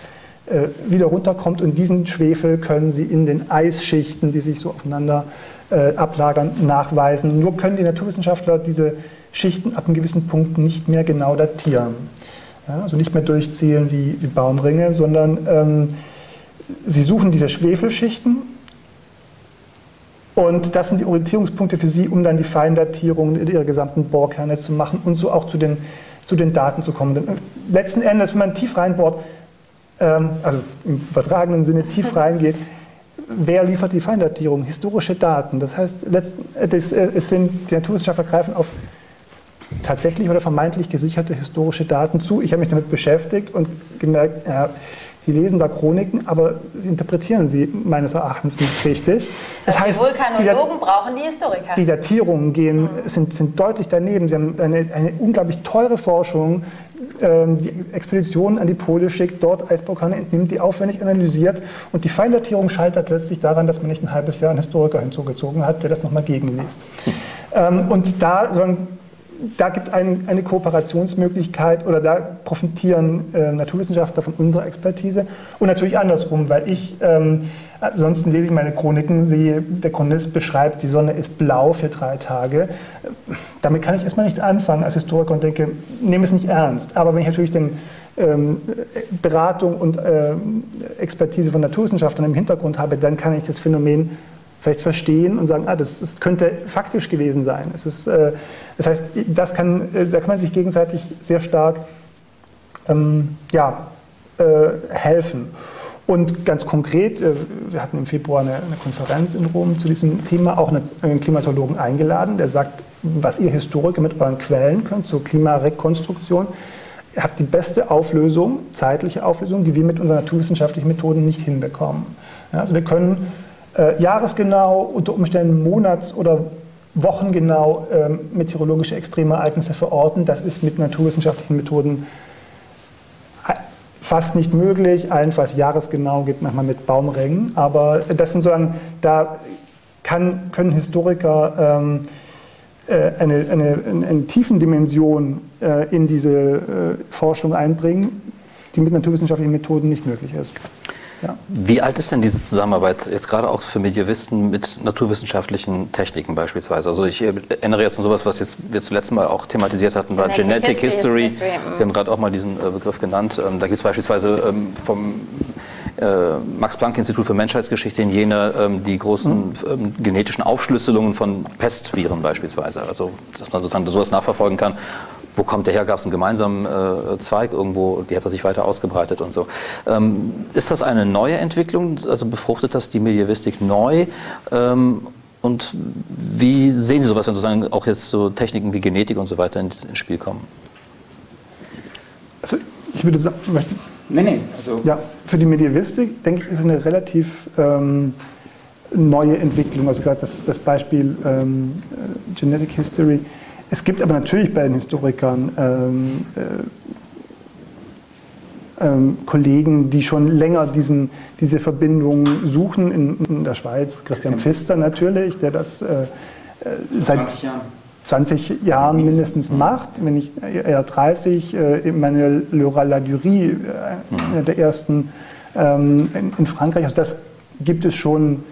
äh, wieder runterkommt. Und diesen Schwefel können Sie in den Eisschichten, die sich so aufeinander äh, ablagern, nachweisen. Nur können die Naturwissenschaftler diese Schichten ab einem gewissen Punkt nicht mehr genau datieren. Ja, also nicht mehr durchzählen wie, wie Baumringe, sondern ähm, sie suchen diese Schwefelschichten und das sind die Orientierungspunkte für Sie, um dann die Feindatierung Ihrer gesamten Bohrkerne zu machen und so auch zu den, zu den Daten zu kommen. Denn letzten Endes, wenn man tief reinbohrt, ähm, also im übertragenen Sinne tief [laughs] reingeht, wer liefert die Feindatierung? Historische Daten. Das heißt, letzten, das, äh, es sind, die Naturwissenschaftler greifen auf tatsächlich oder vermeintlich gesicherte historische Daten zu. Ich habe mich damit beschäftigt und gemerkt, ja, Sie lesen da Chroniken, aber Sie interpretieren sie meines Erachtens nicht richtig. Das heißt, das heißt die Vulkanologen die brauchen die Historiker. Die Datierungen gehen, mhm. sind, sind deutlich daneben. Sie haben eine, eine unglaublich teure Forschung, ähm, die Expeditionen an die Pole schickt, dort Eisvulkane entnimmt, die aufwendig analysiert. Und die Feindatierung scheitert letztlich daran, dass man nicht ein halbes Jahr einen Historiker hinzugezogen hat, der das nochmal gegenliest. [laughs] Ähm, und da sollen da gibt es ein, eine Kooperationsmöglichkeit oder da profitieren äh, Naturwissenschaftler von unserer Expertise und natürlich andersrum, weil ich, ähm, ansonsten lese ich meine Chroniken, sehe, der Chronist beschreibt, die Sonne ist blau für drei Tage. Damit kann ich erstmal nichts anfangen als Historiker und denke, nehme es nicht ernst. Aber wenn ich natürlich den ähm, Beratung und äh, Expertise von Naturwissenschaftlern im Hintergrund habe, dann kann ich das Phänomen vielleicht verstehen und sagen, ah, das, das könnte faktisch gewesen sein. Es ist, äh, das heißt, das kann, äh, da kann man sich gegenseitig sehr stark ähm, ja, äh, helfen. Und ganz konkret, äh, wir hatten im Februar eine, eine, Konferenz in Rom zu diesem Thema, auch einen Klimatologen eingeladen, der sagt, was ihr Historiker mit euren Quellen könnt zur Klimarekonstruktion, ihr habt die beste Auflösung, zeitliche Auflösung, die wir mit unseren naturwissenschaftlichen Methoden nicht hinbekommen. Also wir können äh, jahresgenau, unter Umständen monats- oder wochengenau ähm, meteorologische Extremereignisse verorten. Das ist mit naturwissenschaftlichen Methoden fast nicht möglich, allenfalls jahresgenau geht manchmal mit Baumrängen, aber das sind sozusagen, da kann, können Historiker ähm, äh, eine, eine, eine, eine Tiefendimension äh, in diese äh, Forschung einbringen, die mit naturwissenschaftlichen Methoden nicht möglich ist. Ja. Wie alt ist denn diese Zusammenarbeit jetzt gerade auch für Medievisten mit naturwissenschaftlichen Techniken beispielsweise? Also ich erinnere jetzt an sowas, was jetzt wir zuletzt mal auch thematisiert hatten, war Genetic, History. History. Sie haben gerade auch mal diesen äh, Begriff genannt. Ähm, da gibt es beispielsweise ähm, vom äh, Max-Planck-Institut für Menschheitsgeschichte in Jena ähm, die großen mhm. genetischen Aufschlüsselungen von Pestviren beispielsweise. Also dass man sozusagen sowas nachverfolgen kann wo kommt der her? Gab es einen gemeinsamen äh, Zweig irgendwo? Wie hat er sich weiter ausgebreitet und so? Ähm, ist das eine neue Entwicklung? Also befruchtet das die Medievistik neu? Ähm, und wie sehen Sie sowas, wenn sozusagen auch jetzt so Techniken wie Genetik und so weiter ins in Spiel kommen? Also ich würde sagen, nee, nee, also ja, für die Medievistik denke ich, ist eine relativ ähm, neue Entwicklung. Also gerade das, das Beispiel ähm, äh, Genetic History es gibt aber natürlich bei den Historikern ähm, äh, ähm, Kollegen, die schon länger diesen, diese Verbindung suchen in, in der Schweiz. Christian Pfister natürlich, der das äh, äh seit 20 Jahren, 20 Jahren mindestens macht, wenn nicht eher 30. Äh, Emmanuel Laura-Ladurie, äh, einer der ersten ähm, in, in, Frankreich. Also das gibt es schon,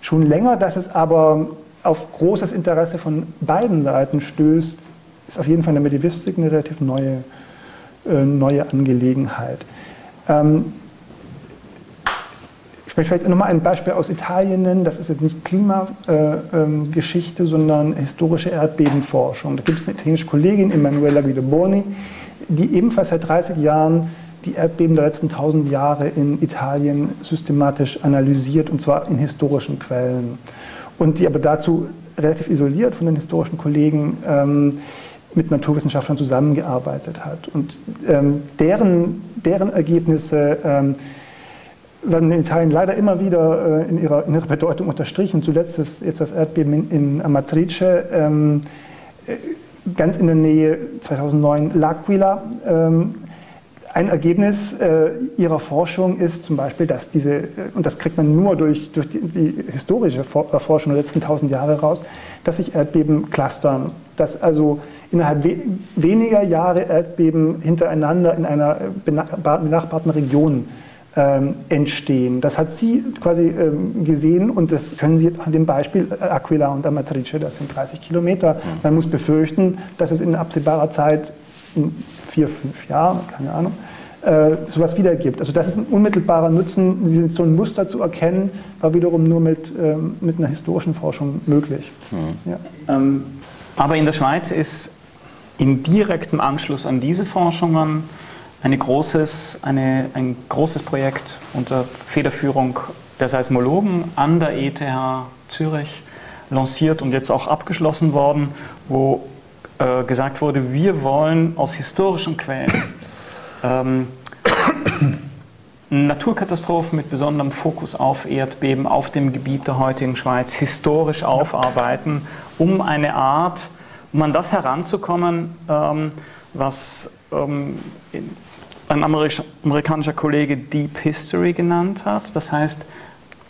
schon länger, dass es aber auf großes Interesse von beiden Seiten stößt, ist auf jeden Fall in der Medievistik eine relativ neue, äh, neue Angelegenheit. Ähm, ich möchte vielleicht nochmal ein Beispiel aus Italien nennen. Das ist jetzt nicht Klimageschichte, äh, ähm, sondern historische Erdbebenforschung. Da gibt es eine italienische Kollegin, Emanuela Guidoboni, die ebenfalls seit 30 Jahren die Erdbeben der letzten 1000 Jahre in Italien systematisch analysiert, und zwar in historischen Quellen und die aber dazu relativ isoliert von den historischen Kollegen ähm, mit Naturwissenschaftlern zusammengearbeitet hat. Und ähm, deren, deren Ergebnisse ähm, werden in Italien leider immer wieder äh, in, ihrer, in ihrer Bedeutung unterstrichen. Zuletzt ist jetzt das Erdbeben in, in Amatrice, ähm, äh, ganz in der Nähe 2009 L'Aquila. Ein Ergebnis äh, ihrer Forschung ist zum Beispiel, dass diese, äh, und das kriegt man nur durch, durch die, die historische äh, Forschung der letzten tausend Jahre raus, dass sich Erdbeben clustern, dass also innerhalb we weniger Jahre Erdbeben hintereinander in einer äh, benachbarten Region ähm, entstehen. Das hat sie quasi ähm, gesehen und das können Sie jetzt an dem Beispiel Aquila und Amatrice, das sind 30 Kilometer. Man muss befürchten, dass es in absehbarer Zeit in vier, fünf Jahren, keine Ahnung, äh, sowas wiedergibt. Also das ist ein unmittelbarer Nutzen, so ein Muster zu erkennen, war wiederum nur mit, ähm, mit einer historischen Forschung möglich. Mhm. Ja. Ähm, aber in der Schweiz ist in direktem Anschluss an diese Forschungen eine großes, eine, ein großes Projekt unter Federführung der Seismologen an der ETH Zürich lanciert und jetzt auch abgeschlossen worden, wo äh, gesagt wurde, wir wollen aus historischen Quellen ähm, Naturkatastrophen mit besonderem Fokus auf Erdbeben auf dem Gebiet der heutigen Schweiz historisch aufarbeiten, um eine Art, um an das heranzukommen, ähm, was ähm, ein amerikanischer Kollege Deep History genannt hat. Das heißt,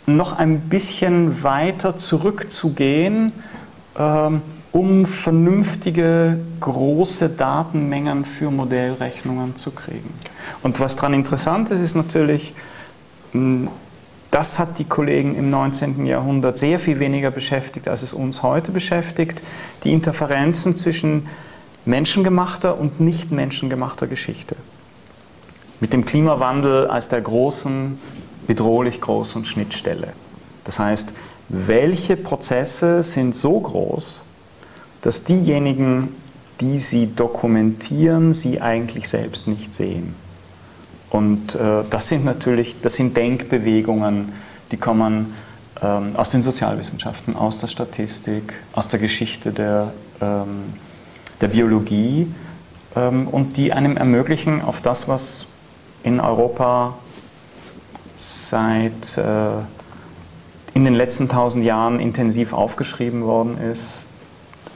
noch ein bisschen weiter zurückzugehen, ähm, um vernünftige große Datenmengen für Modellrechnungen zu kriegen. Und was daran interessant ist, ist natürlich, hm, das hat die Kollegen im 19. Jahrhundert sehr viel weniger beschäftigt, als es uns heute beschäftigt, die Interferenzen zwischen menschengemachter und nicht menschengemachter Geschichte. Mit dem Klimawandel als der großen, bedrohlich großen Schnittstelle. Das heißt, welche Prozesse sind so groß, dass diejenigen, die sie dokumentieren, sie eigentlich selbst nicht sehen. Und äh, das sind natürlich, das sind Denkbewegungen, die kommen ähm, aus den Sozialwissenschaften, aus der Statistik, aus der Geschichte der, ähm, der Biologie ähm, und die einem ermöglichen, auf das, was in Europa seit äh, in den letzten tausend Jahren intensiv aufgeschrieben worden ist,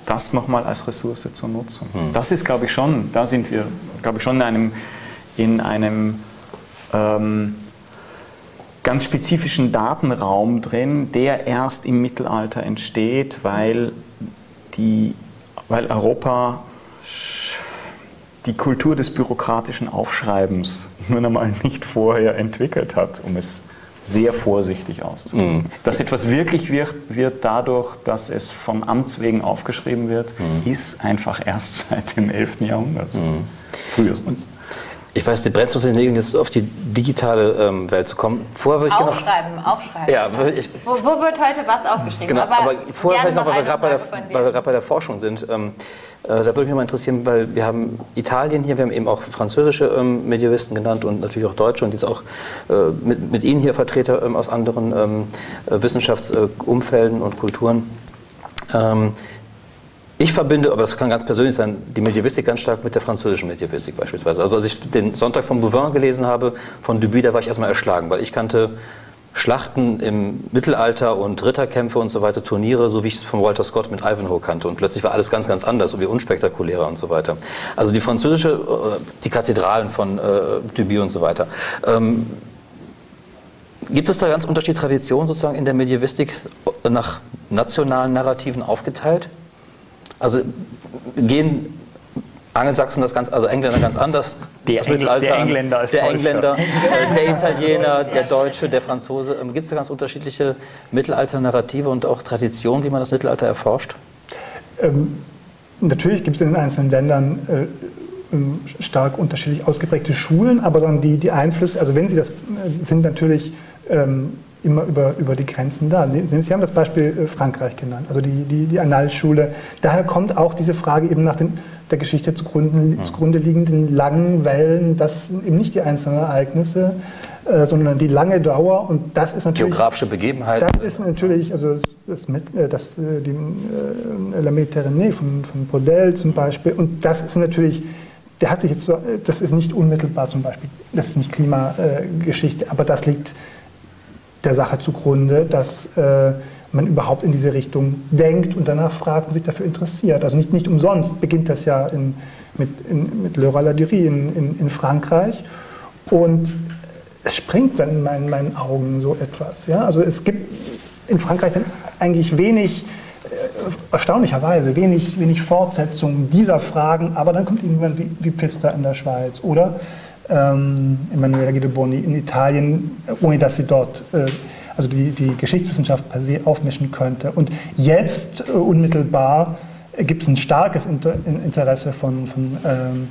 das nochmal als Ressource zu nutzen. Hm. Das ist, glaube ich, schon, da sind wir, glaube ich, schon in einem, in einem ähm, ganz spezifischen Datenraum drin, der erst im Mittelalter entsteht, weil, die, weil Europa die Kultur des bürokratischen Aufschreibens [laughs] nun einmal nicht vorher entwickelt hat, um es sehr vorsichtig auszudrücken. Mhm. Dass etwas wirklich wird, wird dadurch, dass es vom Amts wegen aufgeschrieben wird, mhm. ist einfach erst [laughs] seit dem 11. Jahrhundert. Mhm. Frühestens. Ich weiß, die Nägeln, jetzt auf die digitale ähm, Welt zu kommen. Vorher würde ich aufschreiben, noch, aufschreiben. Ja, ich, wo, wo, wird heute was aufgeschrieben? Genau, aber, aber vorher vielleicht noch, weil wir gerade bei, der, bei der Forschung sind. Ähm, äh, da würde mich mal interessieren, weil wir haben Italien hier, wir haben eben auch französische ähm, Medievisten genannt und natürlich auch Deutsche und jetzt auch äh, mit, mit Ihnen hier Vertreter ähm, aus anderen ähm, äh, Wissenschaftsumfelden und Kulturen. Ich verbinde, aber das kann ganz persönlich sein, die Medievistik ganz stark mit der französischen Medievistik beispielsweise. Also als ich den Sonntag von Bouvin gelesen habe, von Dubuis, da war ich erstmal erschlagen, weil ich kannte Schlachten im Mittelalter und Ritterkämpfe und so weiter, Turniere, so wie ich es von Walter Scott mit Ivanhoe kannte. Und plötzlich war alles ganz, ganz anders und wie unspektakulärer und so weiter. Also die französische, äh, die Kathedralen von äh, Dubuis und so weiter. Ähm, gibt es da ganz unterschiedliche Traditionen sozusagen in der Medievistik nach nationalen Narrativen aufgeteilt? Also gehen Angelsachsen das ganz, also Engländer ganz anders. Der, das Mittelalter, der Engländer ist Der Engländer, [laughs] äh, der Italiener, der Deutsche, der Franzose. Ähm, gibt es da ganz unterschiedliche Mittelalter-Narrative und auch Traditionen, wie man das Mittelalter erforscht? Ähm, natürlich gibt es in den einzelnen Ländern äh, ähm, stark unterschiedlich ausgeprägte Schulen, aber dann die, die Einflüsse, also wenn sie das äh, sind natürlich ähm, immer über, über die Grenzen da. Sie haben das Beispiel äh, Frankreich genannt, also die, die, die Annalschule. Daher kommt auch diese Frage eben nach den, der Geschichte zugrunde, zugrunde liegenden langen Wellen. Das sind eben nicht die einzelnen Ereignisse, äh, sondern die lange Dauer. Und das ist natürlich. Geografische Begebenheiten. Das ist natürlich, also das, das, äh, das die, äh, La Méditerranée von, von Brodel zum Beispiel. Und das ist natürlich der hat sich jetzt, das ist nicht unmittelbar zum Beispiel, das ist nicht Klimageschichte, aber das liegt der Sache zugrunde, dass äh, man überhaupt in diese Richtung denkt und danach fragt und sich dafür interessiert. Also nicht, nicht umsonst beginnt das ja in, mit, in, mit Le Roi Ladurie in, in, in, Frankreich und es springt dann in meinen, meinen Augen so etwas. Ja? Also es gibt in Frankreich dann eigentlich wenig, äh, erstaunlicherweise, wenig, wenig Fortsetzung dieser Fragen, aber dann kommt irgendwann wie, wie Pista in der Schweiz oder ähm, Emanuela Guidoboni in Italien, ohne dass sie dort äh, also die, die Geschichtswissenschaft per se aufmischen könnte. Und jetzt äh, unmittelbar gibt es ein starkes Inter Interesse von, von ähm,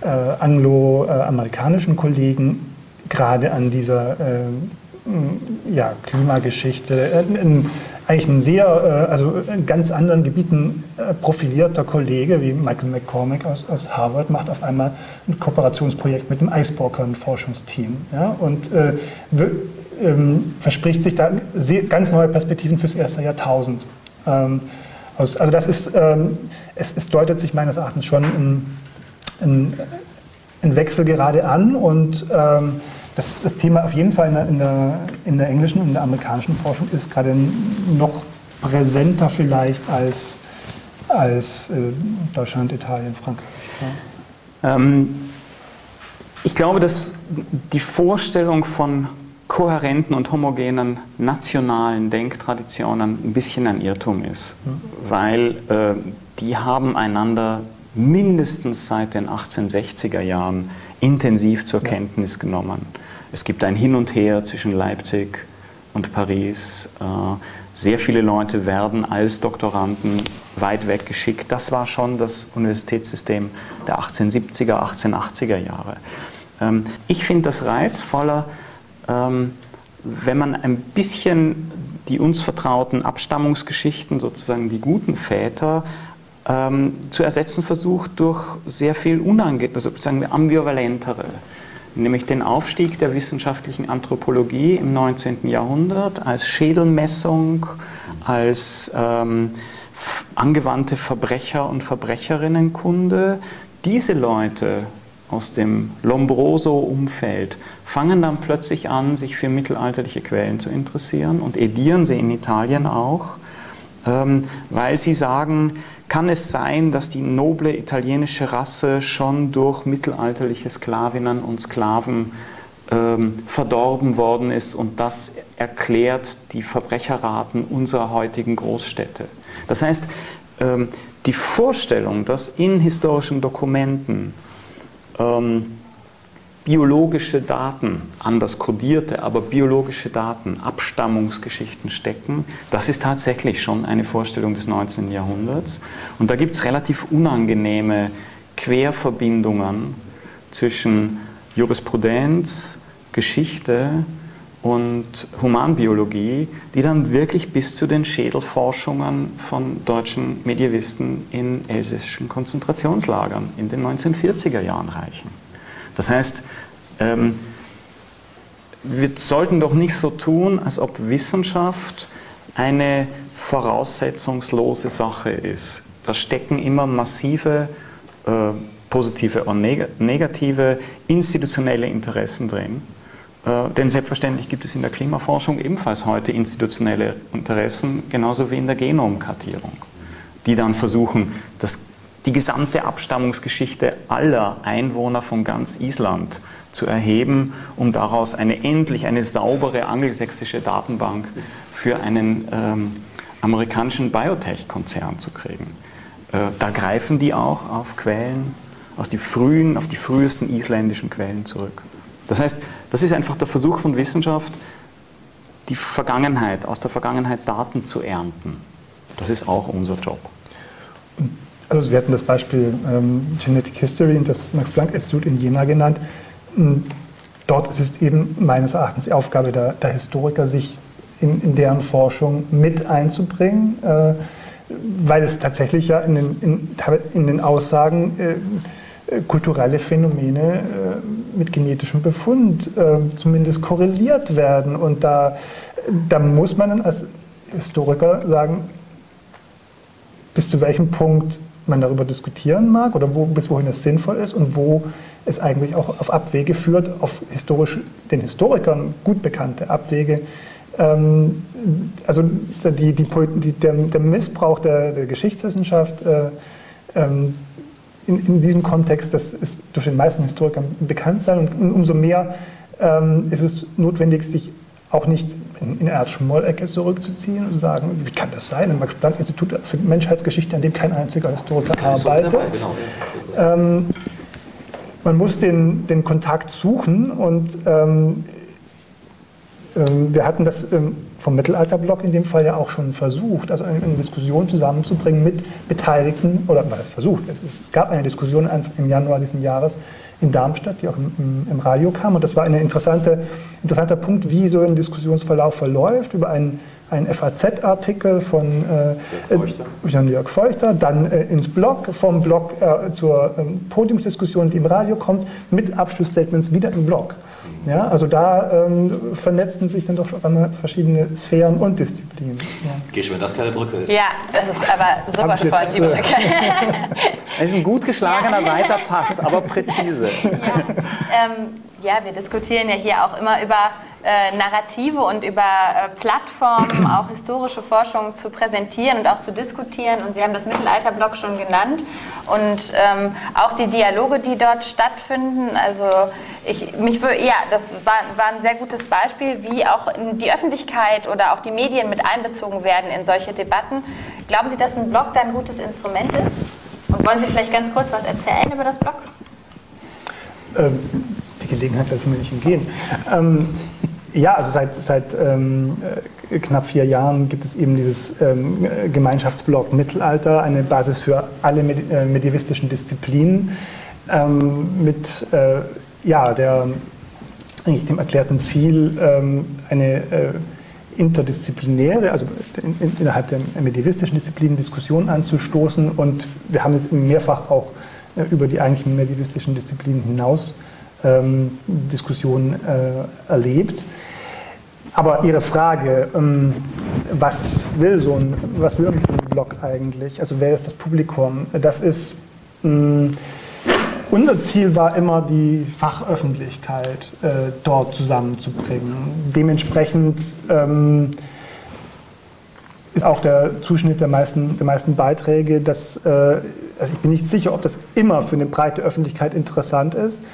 äh, angloamerikanischen Kollegen gerade an dieser äh, ja, Klimageschichte. Äh, ein, eigentlich ein sehr, äh, also in ganz anderen Gebieten äh, profilierter Kollege wie Michael McCormick aus, aus Harvard macht auf einmal ein Kooperationsprojekt mit dem Icebroker-Forschungsteam. Ja, und äh, ähm, verspricht sich da ganz neue Perspektiven fürs erste Jahrtausend. Ähm, also das ist, ähm, es, es, deutet sich meines Erachtens schon ein, ein, ein Wechsel gerade an und ähm, das, das Thema auf jeden Fall in der, in der, in der englischen und in der amerikanischen Forschung ist gerade noch präsenter vielleicht als, als äh, Deutschland, Italien, Frankreich. Ja. Ähm, ich glaube, dass die Vorstellung von kohärenten und homogenen nationalen Denktraditionen ein bisschen ein Irrtum ist, mhm. weil äh, die haben einander mindestens seit den 1860er Jahren intensiv zur Kenntnis genommen. Es gibt ein Hin und Her zwischen Leipzig und Paris. Äh, sehr viele Leute werden als Doktoranden weit weg geschickt. Das war schon das Universitätssystem der 1870er, 1880er Jahre. Ähm, ich finde das reizvoller, ähm, wenn man ein bisschen die uns vertrauten Abstammungsgeschichten, sozusagen die guten Väter, ähm, zu ersetzen versucht durch sehr viel unange also sozusagen ambivalentere nämlich den Aufstieg der wissenschaftlichen Anthropologie im 19. Jahrhundert als Schädelmessung, als ähm, angewandte Verbrecher- und Verbrecherinnenkunde. Diese Leute aus dem Lombroso-Umfeld fangen dann plötzlich an, sich für mittelalterliche Quellen zu interessieren und edieren sie in Italien auch. ähm, weil sie sagen, kann es sein, dass die noble italienische Rasse schon durch mittelalterliche Sklavinnen und Sklaven ähm, verdorben worden ist und das erklärt die Verbrecherraten unserer heutigen Großstädte. Das heißt, ähm, die Vorstellung, dass in historischen Dokumenten ähm, biologische Daten, anders kodierte, aber biologische Daten, Abstammungsgeschichten stecken, das ist tatsächlich schon eine Vorstellung des 19. Jahrhunderts. Und da gibt es relativ unangenehme Querverbindungen zwischen Jurisprudenz, Geschichte und Humanbiologie, die dann wirklich bis zu den Schädelforschungen von deutschen Medievisten in elsässischen Konzentrationslagern in den 1940er Jahren reichen. Das heißt, ähm, wir sollten doch nicht so tun, als ob Wissenschaft eine voraussetzungslose Sache ist. Da stecken immer massive äh, positive und negative institutionelle Interessen drin. Äh, denn selbstverständlich gibt es in der Klimaforschung ebenfalls heute institutionelle Interessen, genauso wie in der Genomkartierung, die dann versuchen, das, die gesamte Abstammungsgeschichte aller Einwohner von ganz Island zu erheben, um daraus eine endlich eine saubere angelsächsische Datenbank für einen ähm, amerikanischen Biotech-Konzern zu kriegen. Äh, da greifen die auch auf Quellen, auf die frühen, auf die frühesten isländischen Quellen zurück. Das heißt, das ist einfach der Versuch von Wissenschaft, die Vergangenheit, aus der Vergangenheit Daten zu ernten. Das ist auch unser Job. Also Sie hatten das Beispiel ähm, Genetic History und das Max-Planck-Institut in Jena genannt. Dort ist es eben meines Erachtens die Aufgabe der, der Historiker, sich in, in, deren Forschung mit einzubringen, äh, weil es tatsächlich ja in den, in, in den Aussagen äh, kulturelle Phänomene äh, mit genetischem Befund äh, zumindest korreliert werden. Und da, da muss man dann als Historiker sagen, bis zu welchem Punkt man darüber diskutieren mag oder wo, bis wohin es sinnvoll ist und wo es eigentlich auch auf Abwege führt, auf historisch, den Historikern gut bekannte Abwege. Ähm, also die, die, die, der, der, Missbrauch der, der Geschichtswissenschaft äh, ähm, in, in, diesem Kontext, das ist durch den meisten Historikern bekannt sein und umso mehr ähm, ist es notwendig, sich auch nicht in, in eine Art Schmollecke zurückzuziehen und zu sagen, wie kann das sein? Im Max-Planck-Institut für Menschheitsgeschichte, an dem kein einziger Historiker arbeitet. Genau. Ähm, man muss den, den Kontakt suchen und ähm, ähm, wir hatten das ähm, vom Mittelalterblock in dem Fall ja auch schon versucht, also eine, Diskussion zusammenzubringen mit Beteiligten, oder man hat es versucht, es, gab eine Diskussion im Januar diesen Jahres in Darmstadt, die auch im, im Radio kam. Und das war ein interessante, interessanter Punkt, wie so ein Diskussionsverlauf verläuft über einen ein FAZ-Artikel von äh, Jörg, Jörg Feuchter, dann äh, ins Blog, vom Blog äh, zur ähm, Podiumsdiskussion, die im Radio kommt, mit Abschlussstatements wieder im Blog. Ja, also da ähm, vernetzen sich dann doch einmal verschiedene Sphären und Disziplinen. Ja. Gehst du, wenn das keine Brücke ist? Ja, das ist aber sowas von die Brücke. das [laughs] ist ein gut geschlagener ja. weiter Pass, aber präzise. Ja. Ähm, ja, wir diskutieren ja hier auch immer über äh, Narrative und über äh, Plattformen auch historische Forschung zu präsentieren und auch zu diskutieren. Und Sie haben das Mittelalterblock schon genannt und ähm, auch die Dialoge, die dort stattfinden. Also ich, mich würde, ja, das war, war ein sehr gutes Beispiel, wie auch die Öffentlichkeit oder auch die Medien mit einbezogen werden in solche Debatten. Glauben Sie, dass ein Blog da ein gutes Instrument ist? Und wollen Sie vielleicht ganz kurz was erzählen über das Blog? Ähm, die Gelegenheit lasse ich mir nicht entgehen. Ähm, ja, also seit, seit ähm, äh, knapp vier Jahren gibt es eben dieses ähm, Gemeinschaftsblog Mittelalter, eine Basis für alle med äh, medievistischen Disziplinen ähm, mit äh, ja, der, eigentlich dem erklärten Ziel, ähm, eine äh, interdisziplinäre, also in, in, innerhalb der medievistischen Disziplinen Diskussion anzustoßen. Und wir haben jetzt mehrfach auch äh, über die eigentlichen medievistischen Disziplinen hinaus ähm, Diskussionen äh, erlebt. Aber Ihre Frage, ähm, was will so ein, was will so ein Blog eigentlich? Also wer ist das Publikum? Das ist mh, unser Ziel war immer, die Fachöffentlichkeit äh, dort zusammenzubringen. Dementsprechend ähm, ist auch der Zuschnitt der meisten, der meisten Beiträge, dass, äh, also ich bin nicht sicher, ob das immer für eine breite Öffentlichkeit interessant ist.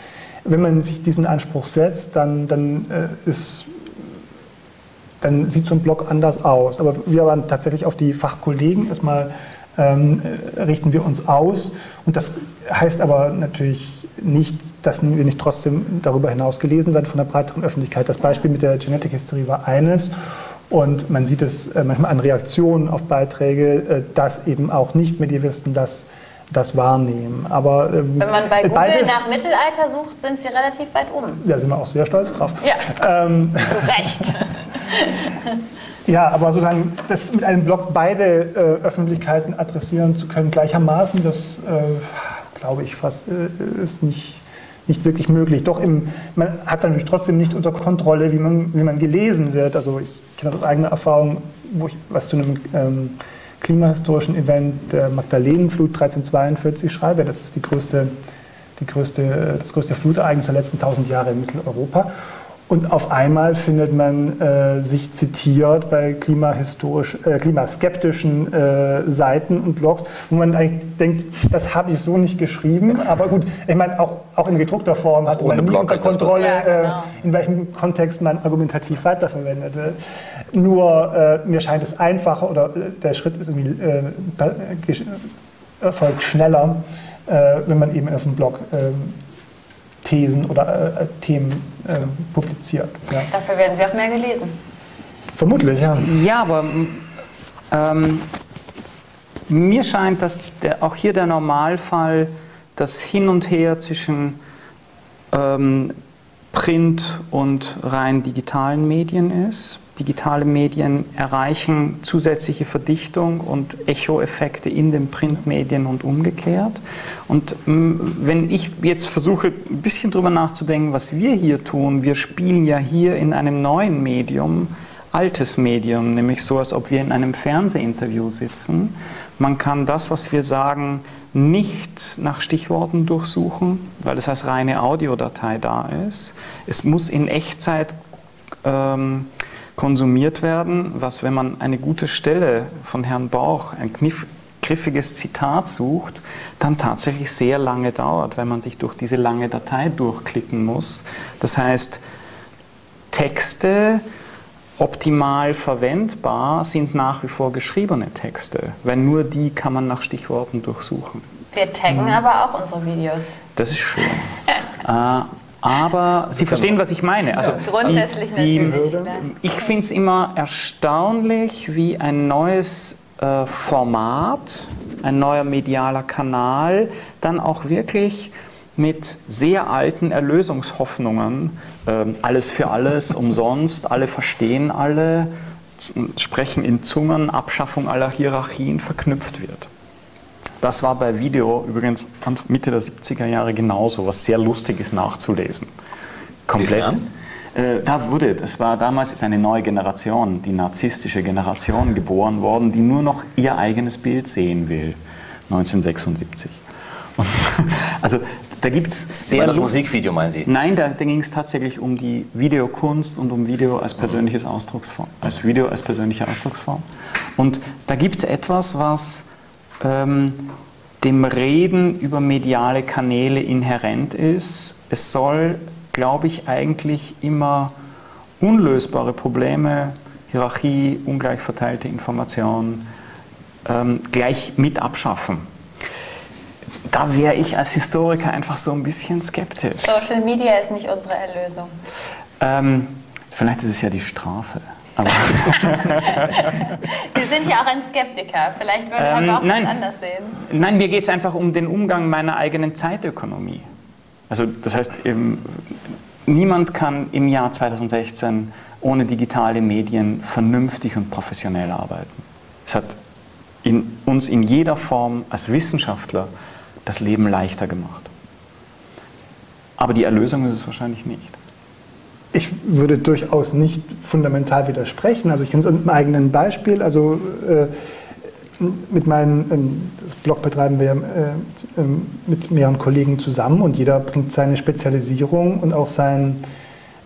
Wenn man sich diesen Anspruch setzt, dann, dann, äh, ist, dann sieht so ein Blog anders aus. Aber wir waren tatsächlich auf die Fachkollegen erstmal ähm, richten wir uns aus. Und das heißt aber natürlich nicht, dass wir nicht trotzdem darüber hinaus gelesen werden von der breiteren Öffentlichkeit. Das Beispiel mit der Genetic History war eines. Und man sieht es äh, manchmal an Reaktionen auf Beiträge, äh, dass eben auch Nicht-Medievisten das, das wahrnehmen. Aber, ähm, Wenn man bei Google beides, nach Mittelalter sucht, sind sie relativ weit oben. Da sind wir auch sehr stolz drauf. Ja, ähm, zu Recht. [laughs] [laughs] Ja, aber sozusagen das mit einem Blog beide äh, Öffentlichkeiten adressieren zu können gleichermaßen, das äh, glaube ich fast äh, ist nicht, nicht wirklich möglich. Doch im, man hat es natürlich trotzdem nicht unter Kontrolle, wie man, wie man gelesen wird. Also ich kenne das aus eigener Erfahrung, wo ich was zu einem ähm, klimahistorischen Event der Magdalenenflut 1342 schreibe. Das ist die größte, die größte, das größte Flutereignis der letzten tausend Jahre in Mitteleuropa. Und auf einmal findet man äh, sich zitiert bei klimahistorisch, äh, klimaskeptischen äh, Seiten und Blogs, wo man eigentlich denkt, das habe ich so nicht geschrieben. Aber gut, ich meine, auch, auch in gedruckter Form hat man nie unter Kontrolle, ja, genau. Äh, in welchem Kontext man argumentativ weiterverwendet wird. Nur äh, mir scheint es einfacher oder äh, der Schritt ist irgendwie, erfolgt schneller, wenn man eben auf dem Blog ähm, Thesen oder äh, Themen äh, publiziert. Ja. Dafür werden sie auch mehr gelesen. Vermutlich, ja. Ja, aber ähm, mir scheint, dass der, auch hier der Normalfall das Hin und Her zwischen ähm, Print und rein digitalen Medien ist digitale Medien erreichen zusätzliche Verdichtung und Echo-Effekte in den Printmedien und umgekehrt. Und mm, wenn ich jetzt versuche, ein bisschen drüber nachzudenken, was wir hier tun, wir spielen ja hier in einem neuen Medium, altes Medium, nämlich so, als ob wir in einem Fernsehinterview sitzen. Man kann das, was wir sagen, nicht nach Stichworten durchsuchen, weil es als reine Audiodatei da ist. Es muss in Echtzeit ähm, konsumiert werden, was, wenn man eine gute Stelle von Herrn Bauch, ein kniff, griffiges Zitat sucht, dann tatsächlich sehr lange dauert, weil man sich durch diese lange Datei durchklicken muss. Das heißt, Texte optimal verwendbar sind nach wie vor geschriebene Texte, weil nur die kann man nach Stichworten durchsuchen. Wir taggen mhm. aber auch unsere Videos. Das ist schön. [laughs] äh, aber Sie verstehen, was ich meine. Also Grundsätzlich die, die, Ich finde es immer erstaunlich, wie ein neues äh, Format, ein neuer medialer Kanal dann auch wirklich mit sehr alten Erlösungshoffnungen, äh, alles für alles, [laughs] umsonst, alle verstehen alle, sprechen in Zungen, Abschaffung aller Hierarchien verknüpft wird. Das war bei Video übrigens Mitte der 70er Jahre genauso, was sehr lustig ist nachzulesen. Komplett. Äh, da wurde, es war damals ist eine neue Generation, die narzisstische Generation geboren worden, die nur noch ihr eigenes Bild sehen will. 1976. Und, [laughs] also da gibt es sehr. das Musikvideo meinen Sie? Nein, da, da ging es tatsächlich um die Videokunst und um Video als persönliches Ausdrucksform, als Video als persönliche Ausdrucksform. Und da gibt es etwas, was ähm, dem Reden über mediale Kanäle inhärent ist. Es soll, glaube ich, eigentlich immer unlösbare Probleme, Hierarchie, ungleich verteilte Information, ähm, gleich mit abschaffen. Da wäre ich als Historiker einfach so ein bisschen skeptisch. Social Media ist nicht unsere Erlösung. Ähm, vielleicht ist es ja die Strafe. Sie [laughs] sind ja auch ein Skeptiker. Vielleicht würde Herr ähm, Bauch nein, das anders sehen. Nein, mir geht es einfach um den Umgang meiner eigenen Zeitökonomie. Also das heißt, niemand kann im Jahr 2016 ohne digitale Medien vernünftig und professionell arbeiten. Es hat in, uns in jeder Form als Wissenschaftler das Leben leichter gemacht. Aber die Erlösung ist es wahrscheinlich nicht. Ich würde durchaus nicht fundamental widersprechen. Also ich kenne es mit einem eigenen Beispiel. Also äh, mit meinem ähm, Blog betreiben wir äh, ähm, mit mehreren Kollegen zusammen und jeder bringt seine Spezialisierung und auch sein,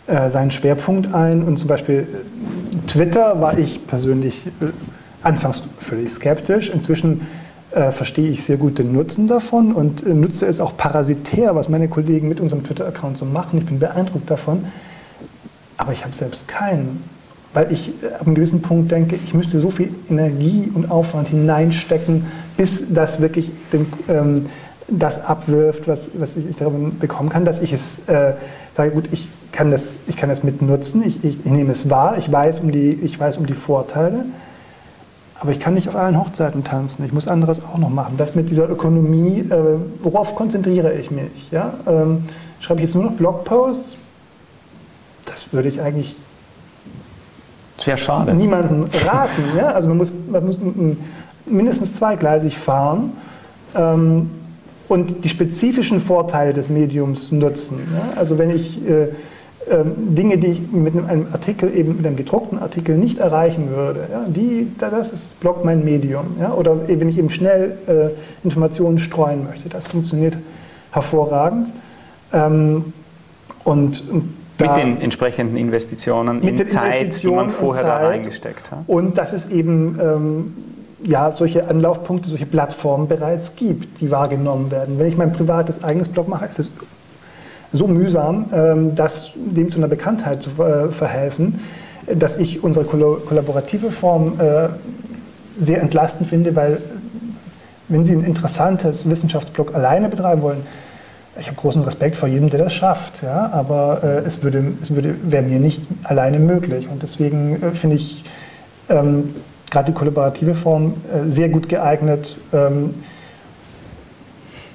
äh, seinen Schwerpunkt ein. Und zum Beispiel äh, Twitter war ich persönlich anfangs völlig skeptisch. Inzwischen äh, verstehe ich sehr gut den Nutzen davon und äh, nutze es auch parasitär, was meine Kollegen mit unserem Twitter-Account so machen. Ich bin beeindruckt davon. Aber ich habe selbst keinen, weil ich äh, ab einem gewissen Punkt denke, ich müsste so viel Energie und Aufwand hineinstecken, bis das wirklich den, ähm, das abwirft, was, was ich darin bekommen kann, dass ich es äh, sage, gut, ich kann das, ich kann das mitnutzen, ich, ich, ich nehme es wahr, ich weiß, um die, ich weiß um die Vorteile, aber ich kann nicht auf allen Hochzeiten tanzen, ich muss anderes auch noch machen. Das mit dieser Ökonomie, äh, worauf konzentriere ich mich? Ja? Ähm, schreibe ich jetzt nur noch Blogposts? Das würde ich eigentlich sehr schade. niemandem raten. Ja? Also man muss, man muss mindestens zweigleisig fahren. Ähm, und die spezifischen Vorteile des Mediums nutzen. Ja? Also wenn ich äh, äh, Dinge, die ich mit einem Artikel, eben mit einem gedruckten Artikel nicht erreichen würde, ja? die, das ist das Blog mein Medium. Ja? Oder wenn ich eben schnell äh, Informationen streuen möchte, das funktioniert hervorragend. Ähm, und, und mit den entsprechenden Investitionen in Zeit, die man vorher da reingesteckt hat. Und das ist eben ähm, ja, solche Anlaufpunkte, solche Plattformen bereits gibt, die wahrgenommen werden. Wenn ich mein privates eigenes Blog mache, ist es so mühsam, ähm, das dem zu einer Bekanntheit zu äh, verhelfen, dass ich unsere kollaborative Form äh, sehr entlastend finde, weil wenn Sie ein interessantes Wissenschaftsblog alleine betreiben wollen, ich habe großen Respekt vor jedem, der das schafft, ja, aber äh, es, würde, es würde, wäre mir nicht alleine möglich. Und deswegen äh, finde ich ähm, gerade die kollaborative Form äh, sehr gut geeignet. Ähm,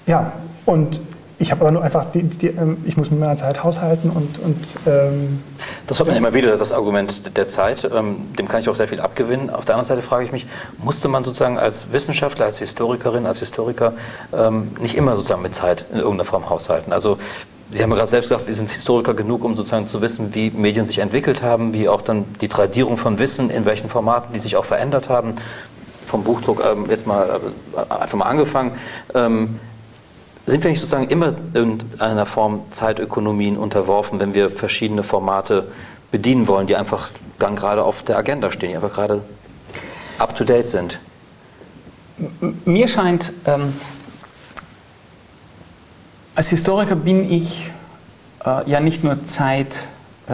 ja, und ich habe aber nur einfach, die, die, ähm, ich muss mit meiner Zeit haushalten und. und ähm das hört man immer wieder, das Argument der Zeit. Ähm, dem kann ich auch sehr viel abgewinnen. Auf der anderen Seite frage ich mich, musste man sozusagen als Wissenschaftler, als Historikerin, als Historiker ähm, nicht immer sozusagen mit Zeit in irgendeiner Form haushalten? Also Sie haben ja gerade selbst gesagt, wir sind Historiker genug, um sozusagen zu wissen, wie Medien sich entwickelt haben, wie auch dann die Tradierung von Wissen, in welchen Formaten die sich auch verändert haben. Vom Buchdruck ähm, jetzt mal äh, einfach mal angefangen. Sind wir nicht sozusagen immer in einer Form Zeitökonomien unterworfen, wenn wir verschiedene Formate bedienen wollen, die einfach dann gerade auf der Agenda stehen, die einfach gerade up to date sind? Mir scheint, ähm, als Historiker bin ich äh, ja nicht nur Zeit, äh,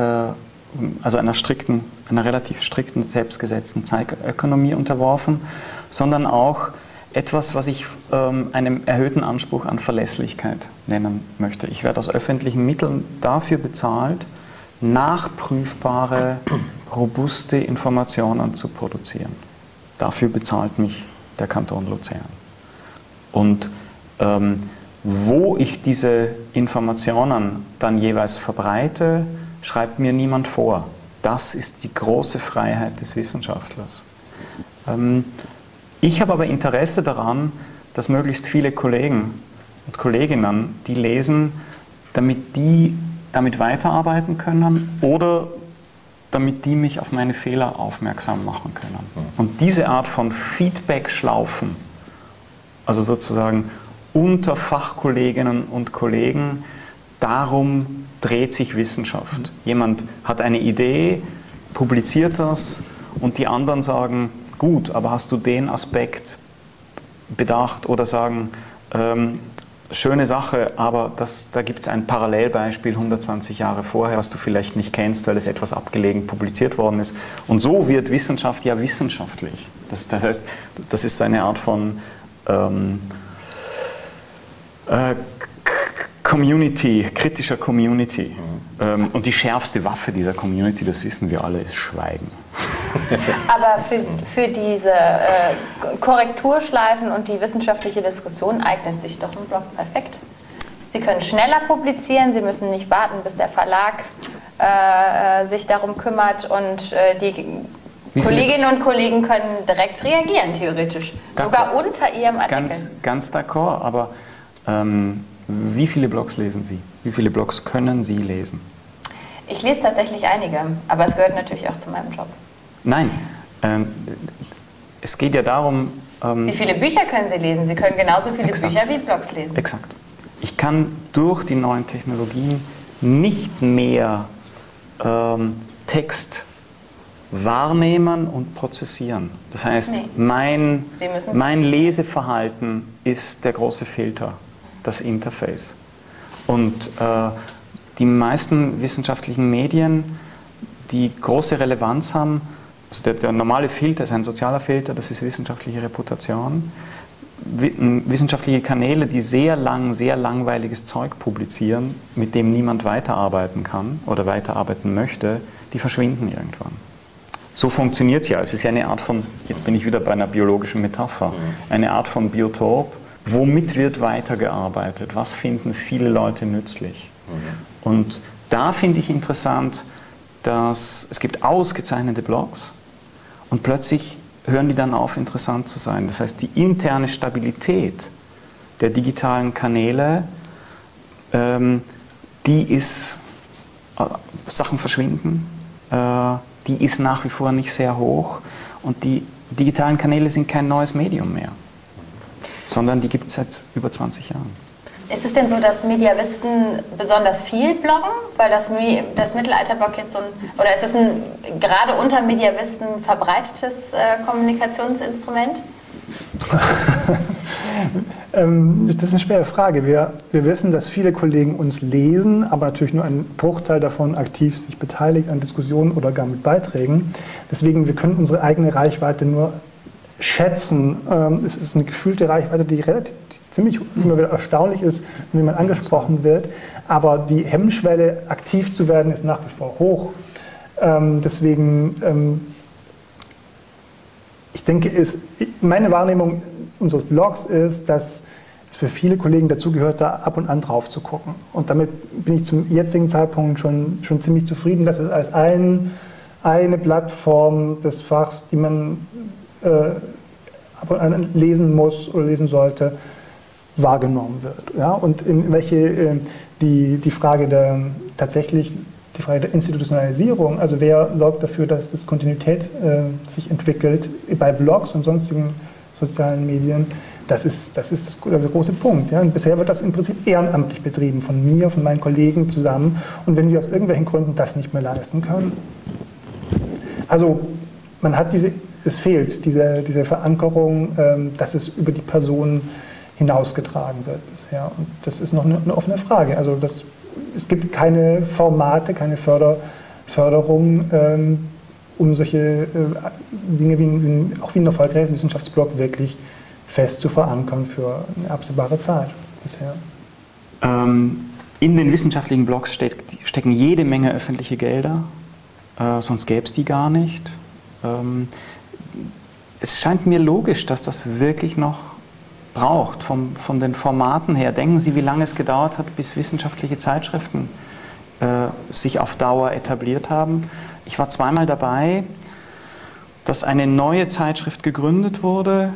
also einer strikten, einer relativ strikten, selbstgesetzten Zeitökonomie unterworfen, sondern auch etwas, was ich ähm, einem erhöhten Anspruch an Verlässlichkeit nennen möchte. Ich werde aus öffentlichen Mitteln dafür bezahlt, nachprüfbare, robuste Informationen zu produzieren. Dafür bezahlt mich der Kanton Luzern. Und ähm, wo ich diese Informationen dann jeweils verbreite, schreibt mir niemand vor. Das ist die große Freiheit des Wissenschaftlers. Ähm, ich habe aber Interesse daran, dass möglichst viele Kollegen und Kolleginnen die lesen, damit die damit weiterarbeiten können oder damit die mich auf meine Fehler aufmerksam machen können. Und diese Art von Feedback-Schlaufen, also sozusagen unter Fachkolleginnen und Kollegen. Darum dreht sich Wissenschaft. Jemand hat eine Idee, publiziert das und die anderen sagen, gut, aber hast du den Aspekt bedacht oder sagen, ähm, schöne Sache, aber das, da gibt es ein Parallelbeispiel 120 Jahre vorher, was du vielleicht nicht kennst, weil es etwas abgelegen publiziert worden ist. Und so wird Wissenschaft ja wissenschaftlich. Das, das heißt, das ist eine Art von ähm, äh, Community, kritischer Community. Mhm. Ähm, und die schärfste Waffe dieser Community, das wissen wir alle, ist Schweigen. [laughs] Aber für, für diese äh, Korrekturschleifen und die wissenschaftliche Diskussion eignet sich doch ein Blog perfekt. Sie können schneller publizieren, Sie müssen nicht warten, bis der Verlag äh, sich darum kümmert und äh, die Kolleginnen und Kollegen können direkt reagieren, theoretisch. Sogar unter ihrem Artikel. Ganz, ganz d'accord, aber ähm, wie viele Blogs lesen Sie? Wie viele Blogs können Sie lesen? Ich lese tatsächlich einige, aber es gehört natürlich auch zu meinem Job. Nein, ähm, es geht ja darum. Ähm, wie viele Bücher können Sie lesen? Sie können genauso viele exakt, Bücher wie Blogs lesen. Exakt. Ich kann durch die neuen Technologien nicht mehr ähm, Text wahrnehmen und prozessieren. Das heißt, nee. mein, mein Leseverhalten ist der große Filter, das Interface. Und äh, die meisten wissenschaftlichen Medien, die große Relevanz haben, also der, der, normale Filter ist ein sozialer Filter, das ist wissenschaftliche Reputation. Wissenschaftliche Kanäle, die sehr lang, sehr langweiliges Zeug publizieren, mit dem niemand weiterarbeiten kann oder weiterarbeiten möchte, die verschwinden irgendwann. So funktioniert es ja. Es ist ja eine Art von, jetzt bin ich wieder bei einer biologischen Metapher, mhm. eine Art von Biotop. Womit wird weitergearbeitet? Was finden viele Leute nützlich? Mhm. Und da finde ich interessant, dass es gibt ausgezeichnete Blogs und plötzlich hören die dann auf, interessant zu sein. Das heißt, die interne Stabilität der digitalen Kanäle, ähm, die ist, äh, Sachen verschwinden, äh, die ist nach wie vor nicht sehr hoch und die digitalen Kanäle sind kein neues Medium mehr, sondern die gibt es seit über 20 Jahren. Ist es denn so, dass Mediavisten besonders viel bloggen? Weil das, das Mittelalterblog jetzt so ein, oder ist es ein gerade unter Mediavisten verbreitetes äh, Kommunikationsinstrument? [laughs] ähm, das ist eine schwere Frage. Wir, wir wissen, dass viele Kollegen uns lesen, aber natürlich nur ein Bruchteil davon aktiv sich beteiligt an Diskussionen oder gar mit Beiträgen. Deswegen, wir können unsere eigene Reichweite nur schätzen. Ähm, es ist eine gefühlte Reichweite, die relativ ziemlich immer wieder erstaunlich ist, wenn man angesprochen wird. Aber die Hemmschwelle, aktiv zu werden, ist nach wie vor hoch. Ähm, deswegen, ähm, ich denke, ist, meine Wahrnehmung unseres Blogs ist, dass es für viele Kollegen dazugehört, da ab und an drauf zu gucken. Und damit bin ich zum jetzigen Zeitpunkt schon, schon ziemlich zufrieden, dass es als ein, eine Plattform des Fachs, die man äh, lesen muss oder lesen sollte, wahrgenommen wird. Ja? Und in welche äh, die, die Frage der tatsächlich die Frage der Institutionalisierung, also wer sorgt dafür, dass das Kontinuität äh, sich entwickelt bei Blogs und sonstigen sozialen Medien, das ist, das ist das, der große Punkt. Ja? Und bisher wird das im Prinzip ehrenamtlich betrieben, von mir, von meinen Kollegen zusammen. Und wenn wir aus irgendwelchen Gründen das nicht mehr leisten können, also man hat diese, es fehlt diese, diese Verankerung, ähm, dass es über die Person hinausgetragen wird bisher. Und das ist noch eine, eine offene Frage. Also das, es gibt keine Formate, keine Förder, Förderung, ähm, um solche äh, Dinge wie, wie, auch wie ein erfolgreiches Wissenschaftsblock wirklich fest zu verankern für eine absehbare Zeit bisher. Ähm, in den wissenschaftlichen Blogs steck, stecken jede Menge öffentliche Gelder, äh, sonst gäbe es die gar nicht. Ähm, es scheint mir logisch, dass das wirklich noch braucht, vom, von den Formaten her. Denken Sie, wie lange es gedauert hat, bis wissenschaftliche Zeitschriften äh, sich auf Dauer etabliert haben. Ich war zweimal dabei, dass eine neue Zeitschrift gegründet wurde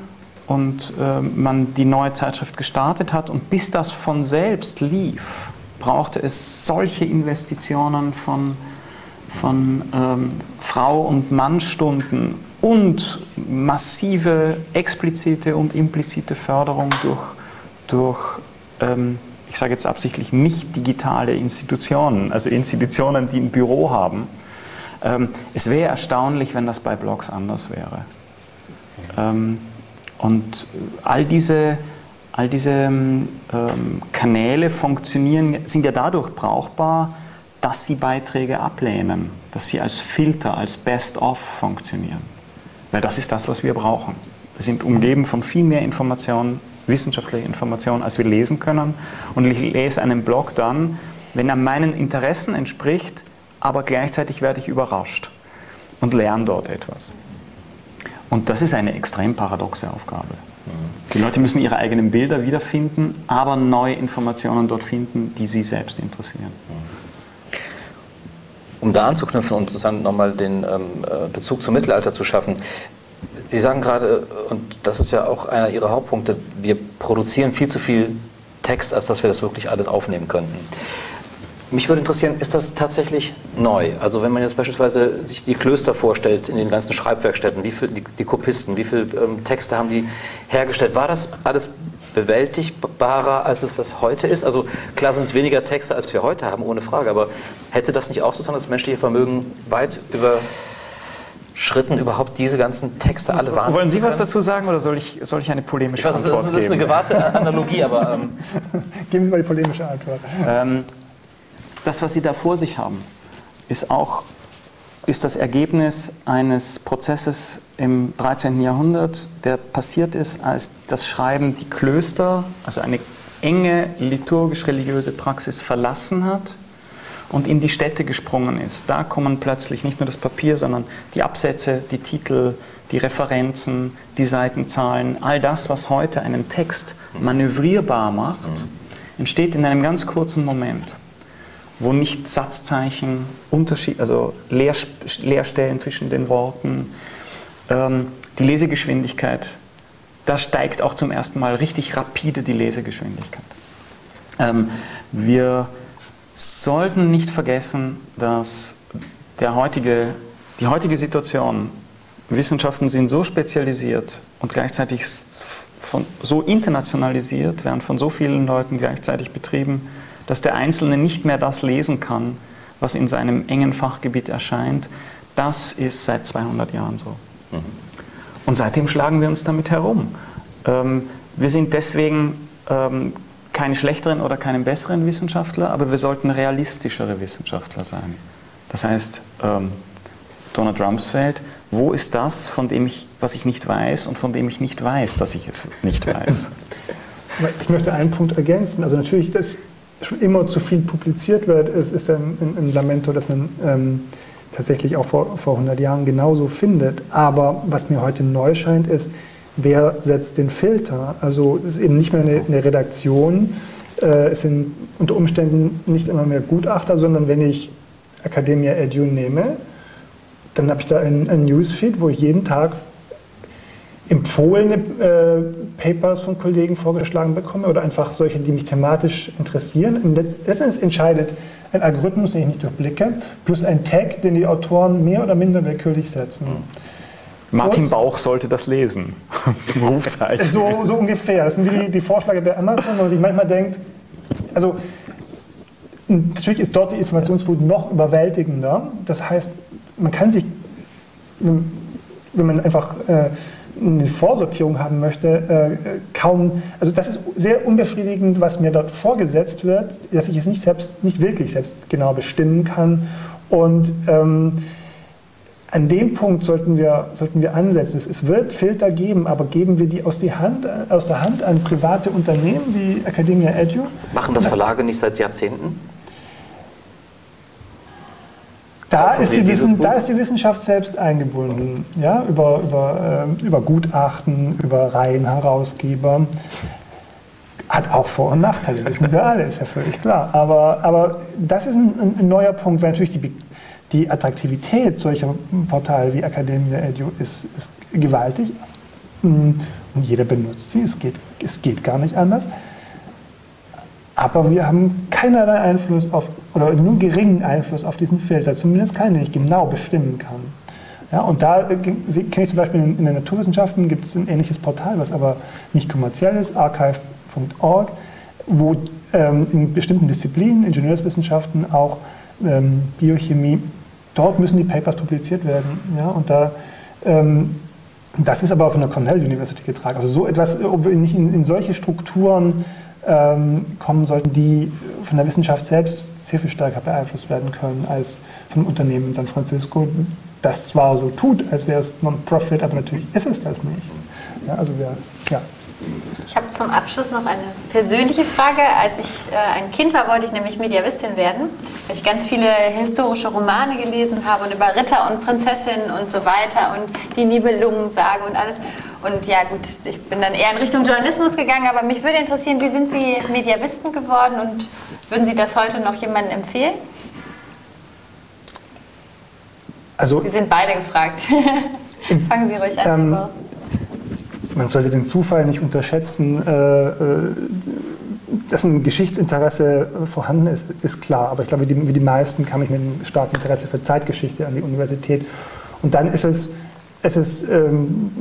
und äh, man die neue Zeitschrift gestartet hat und bis das von selbst lief, brauchte es solche Investitionen von, von ähm, Frau- und Mannstunden und massive explizite und implizite Förderung durch, durch ähm, ich sage jetzt absichtlich nicht digitale Institutionen, also Institutionen, die ein Büro haben. Ähm, es wäre erstaunlich, wenn das bei Blogs anders wäre. Ähm, und all diese, all diese ähm, Kanäle funktionieren, sind ja dadurch brauchbar, dass sie Beiträge ablehnen, dass sie als Filter, als Best-of funktionieren. Weil das ist das, was wir brauchen. Wir sind umgeben von viel mehr Informationen, wissenschaftlicher Informationen, als wir lesen können. Und ich lese einen Blog dann, wenn er meinen Interessen entspricht, aber gleichzeitig werde ich überrascht und lerne dort etwas. Und das ist eine extrem paradoxe Aufgabe. Die Leute müssen ihre eigenen Bilder wiederfinden, aber neue Informationen dort finden, die sie selbst interessieren. Um da anzuknüpfen und sozusagen nochmal den ähm, äh, Bezug zum Mittelalter zu schaffen, Sie sagen gerade, und das ist ja auch einer Ihrer Hauptpunkte, wir produzieren viel zu viel Text, als dass wir das wirklich alles aufnehmen könnten. Mich würde interessieren, ist das tatsächlich neu? Also wenn man jetzt beispielsweise sich die Klöster vorstellt in den ganzen Schreibwerkstätten, wie viel, die, die Kopisten, wie viele ähm, Texte haben die hergestellt? War das alles bewältigbarer, als es das heute ist? Also klar sind es weniger Texte, als wir heute haben, ohne Frage, aber hätte das nicht auch sozusagen das menschliche Vermögen weit über Schritten überhaupt diese ganzen Texte alle wahrnehmen Wollen Sie was dazu sagen oder soll ich, soll ich eine polemische ich weiß, Antwort das ist, das ist eine geben? gewagte Analogie, aber ähm, [laughs] Geben Sie mal die polemische Antwort. Ähm, das, was Sie da vor sich haben, ist auch ist das Ergebnis eines Prozesses im 13. Jahrhundert, der passiert ist, als das Schreiben die Klöster, also eine enge liturgisch-religiöse Praxis verlassen hat und in die Städte gesprungen ist. Da kommen plötzlich nicht nur das Papier, sondern die Absätze, die Titel, die Referenzen, die Seitenzahlen, all das, was heute einen Text manövrierbar macht, entsteht in einem ganz kurzen Moment wo nicht Satzzeichen, Unterschied, also Leer, Leerstellen zwischen den Worten, ähm, die Lesegeschwindigkeit, da steigt auch zum ersten Mal richtig rapide die Lesegeschwindigkeit. Ähm, wir sollten nicht vergessen, dass der heutige, die heutige Situation, Wissenschaften sind so spezialisiert und gleichzeitig von, so internationalisiert, werden von so vielen Leuten gleichzeitig betrieben, dass der Einzelne nicht mehr das lesen kann, was in seinem engen Fachgebiet erscheint. Das ist seit 200 Jahren so. Mhm. Und seitdem schlagen wir uns damit herum. Ähm, wir sind deswegen ähm, keine schlechteren oder keine besseren Wissenschaftler, aber wir sollten realistischere Wissenschaftler sein. Das heißt, ähm, Donald Rumsfeld, wo ist das, von dem ich, was ich nicht weiß und von dem ich nicht weiß, dass ich es nicht weiß? [laughs] Ich möchte einen Punkt ergänzen. Also natürlich, das schon immer zu viel publiziert wird, ist, ist ein, ein, Lamento, das man ähm, tatsächlich auch vor, vor 100 Jahren genauso findet. Aber was mir heute neu scheint, ist, wer setzt den Filter? Also es ist eben nicht mehr eine, eine Redaktion, äh, es sind unter Umständen nicht immer mehr Gutachter, sondern wenn ich Academia Edu nehme, dann habe ich da ein, ein Newsfeed, wo ich jeden Tag empfohlene äh, Papers von Kollegen vorgeschlagen bekomme oder einfach solche, die mich thematisch interessieren. Letztendlich entscheidet ein Algorithmus, den ich nicht durchblicke, plus ein Tag, den die Autoren mehr oder minder willkürlich setzen. Martin Bauch sollte das lesen. [laughs] Rufzeichen. So, so, ungefähr. Das sind die, die Vorschläge bei Amazon, wo man sich manchmal denkt, also natürlich ist dort die Informationsflut noch überwältigender. Das heißt, man kann sich, wenn man einfach äh, eine Vorsortierung haben möchte, äh, kaum, also das ist sehr unbefriedigend, was mir dort vorgesetzt wird, dass ich es nicht selbst, nicht wirklich selbst genau bestimmen kann. Und ähm, an dem Punkt sollten wir, sollten wir ansetzen. Es, wird Filter geben, aber geben wir die aus, die Hand, aus der Hand an private Unternehmen wie Academia Edu? Machen das Verlage nicht seit Jahrzehnten? Da ist, die Wissen, da ist, die Wissenschaft selbst eingebunden, ja, über, über, äh, über Gutachten, über Reihenherausgeber. Hat auch Vor- und Nachteile, [laughs] wissen wir alle, ist ja völlig klar. Aber, aber das ist ein, ein neuer Punkt, weil natürlich die, die Attraktivität solcher Portale wie Academia Edu ist, ist gewaltig. Und jeder benutzt sie, es geht, es geht gar nicht anders. Aber wir haben keinerlei Einfluss auf, oder nur geringen Einfluss auf diesen Filter, zumindest keinen, den ich genau bestimmen kann. Ja, und da äh, kenne ich zum Beispiel in, in den Naturwissenschaften gibt es ein ähnliches Portal, was aber nicht kommerziell ist, archive.org, wo ähm, in bestimmten Disziplinen, Ingenieurswissenschaften, auch ähm, Biochemie, dort müssen die Papers publiziert werden. Ja, und da, ähm, das ist aber von der Cornell University getragen. Also so etwas, ob wir nicht in, in solche Strukturen ähm, kommen sollten, die von der Wissenschaft selbst sehr viel stärker beeinflusst werden können als vom Unternehmen in San Francisco, das zwar so tut, als wäre es Non-Profit, aber natürlich ist es das nicht. Ja, also wir, ja. Ich habe zum Abschluss noch eine persönliche Frage. Als ich äh, ein Kind war, wollte ich nämlich Mediavistin werden, weil ich ganz viele historische Romane gelesen habe und über Ritter und Prinzessinnen und so weiter und die Nibelungensage und alles. Und ja gut, ich bin dann eher in Richtung Journalismus gegangen, aber mich würde interessieren, wie sind Sie Mediavisten geworden und würden Sie das heute noch jemandem empfehlen? Also, Wir sind beide gefragt. [laughs] Fangen Sie ruhig an. Ähm, man sollte den Zufall nicht unterschätzen. Äh, äh, dass ein Geschichtsinteresse vorhanden ist, ist klar. Aber ich glaube, wie die, wie die meisten kam ich mit einem starken Interesse für Zeitgeschichte an die Universität. Und dann ist es, es ist, ähm,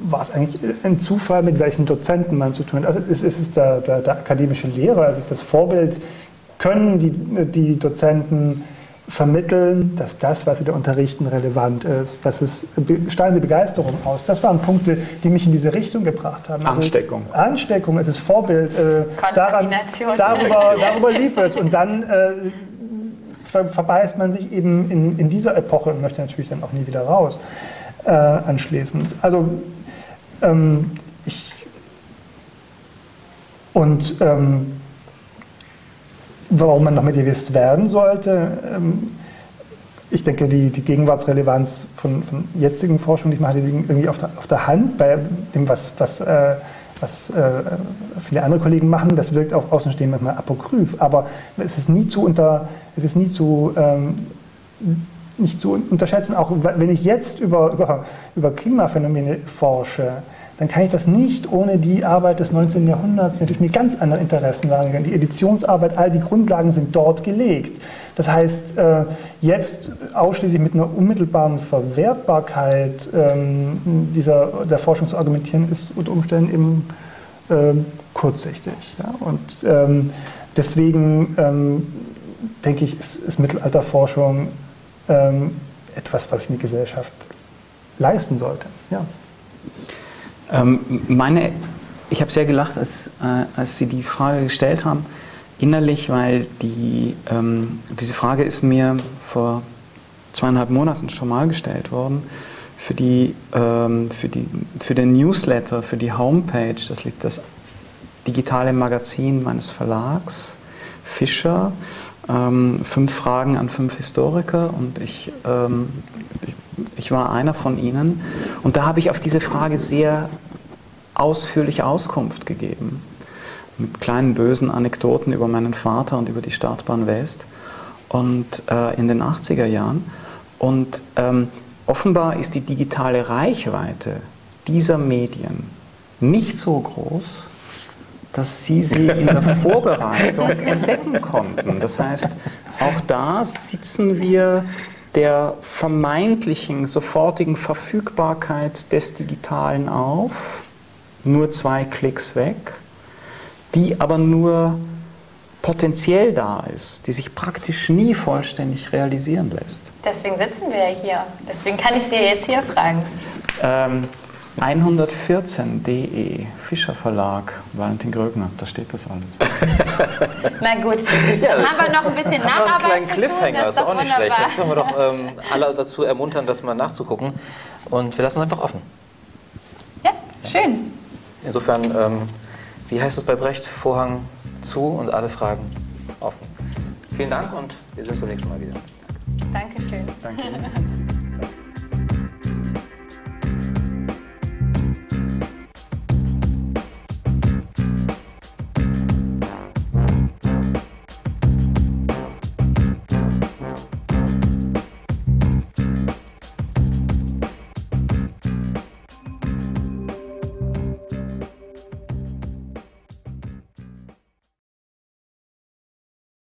war es eigentlich ein Zufall, mit welchen Dozenten man zu tun hat. Also es, es ist der, der, der akademische Lehrer, es ist das Vorbild. Können die, die Dozenten vermitteln, dass das, was sie da unterrichten, relevant ist, dass es strahlen sie Begeisterung aus. Das waren Punkte, die mich in diese Richtung gebracht haben. Also Ansteckung. Ansteckung, es ist Vorbild. Äh, daran, darüber, [laughs] darüber lief es. Und dann äh, ver verbeißt man sich eben in, in dieser Epoche und möchte natürlich dann auch nie wieder raus äh, anschließend. Also ähm, ich und ähm, warum man noch Medievist werden sollte. Ähm, ich denke, die, die Gegenwartsrelevanz von, von jetzigen Forschung, die ich mache, die liegen irgendwie auf der, auf der Hand bei dem, was, was, äh, was äh, viele andere Kollegen machen. Das wirkt auch außenstehend manchmal apokryph, aber es ist nie zu, unter, es ist nie zu, ähm, nicht zu unterschätzen. Auch wenn ich jetzt über, über, über Klimaphänomene forsche, dann kann ich das nicht ohne die Arbeit des 19. Jahrhunderts, natürlich mit ganz anderen Interessen waren. Die Editionsarbeit, all die Grundlagen sind dort gelegt. Das heißt, äh, jetzt ausschließlich mit einer unmittelbaren Verwertbarkeit ähm, dieser, der Forschung zu argumentieren, ist unter Umständen eben ähm, kurzsichtig. Und ähm, deswegen denke ich, ist, Mittelalterforschung etwas, was die Gesellschaft leisten sollte. Ja. Ähm, meine, ich habe sehr gelacht, als, äh, als Sie die Frage gestellt haben, innerlich, weil die, ähm, diese Frage ist mir vor zweieinhalb Monaten schon mal gestellt worden. Für, die, ähm, für, die, für den Newsletter, für die Homepage, das liegt das digitale Magazin meines Verlags, Fischer. Ähm, fünf Fragen an fünf Historiker und ich, ähm, ich ich war einer von ihnen. Und da habe ich auf diese Frage sehr ausführliche Auskunft gegeben. Mit kleinen bösen Anekdoten über meinen Vater und über die Startbahn West und äh, in den 80er Jahren. Und ähm, offenbar ist die digitale Reichweite dieser Medien nicht so groß, dass sie sie in der Vorbereitung [laughs] entdecken konnten. Das heißt, auch da sitzen wir der vermeintlichen sofortigen Verfügbarkeit des Digitalen auf, nur zwei Klicks weg, die aber nur potenziell da ist, die sich praktisch nie vollständig realisieren lässt. Deswegen sitzen wir ja hier. Deswegen kann ich Sie jetzt hier fragen. Ähm, 114.de, Fischer Verlag, Valentin Grögner, da steht das alles. [laughs] Na gut, ja, haben wir noch ein bisschen Nacharbeit. Einen kleinen Cliffhanger, ist, ist doch auch nicht schlecht. Dann können wir doch ähm, alle dazu ermuntern, das mal nachzugucken. Und wir lassen es einfach offen. Ja, schön. Insofern, ähm, wie heißt es bei Brecht? Vorhang zu und alle Fragen offen. Vielen Dank und wir sehen uns beim nächsten Mal wieder. Dankeschön. Danke. [laughs]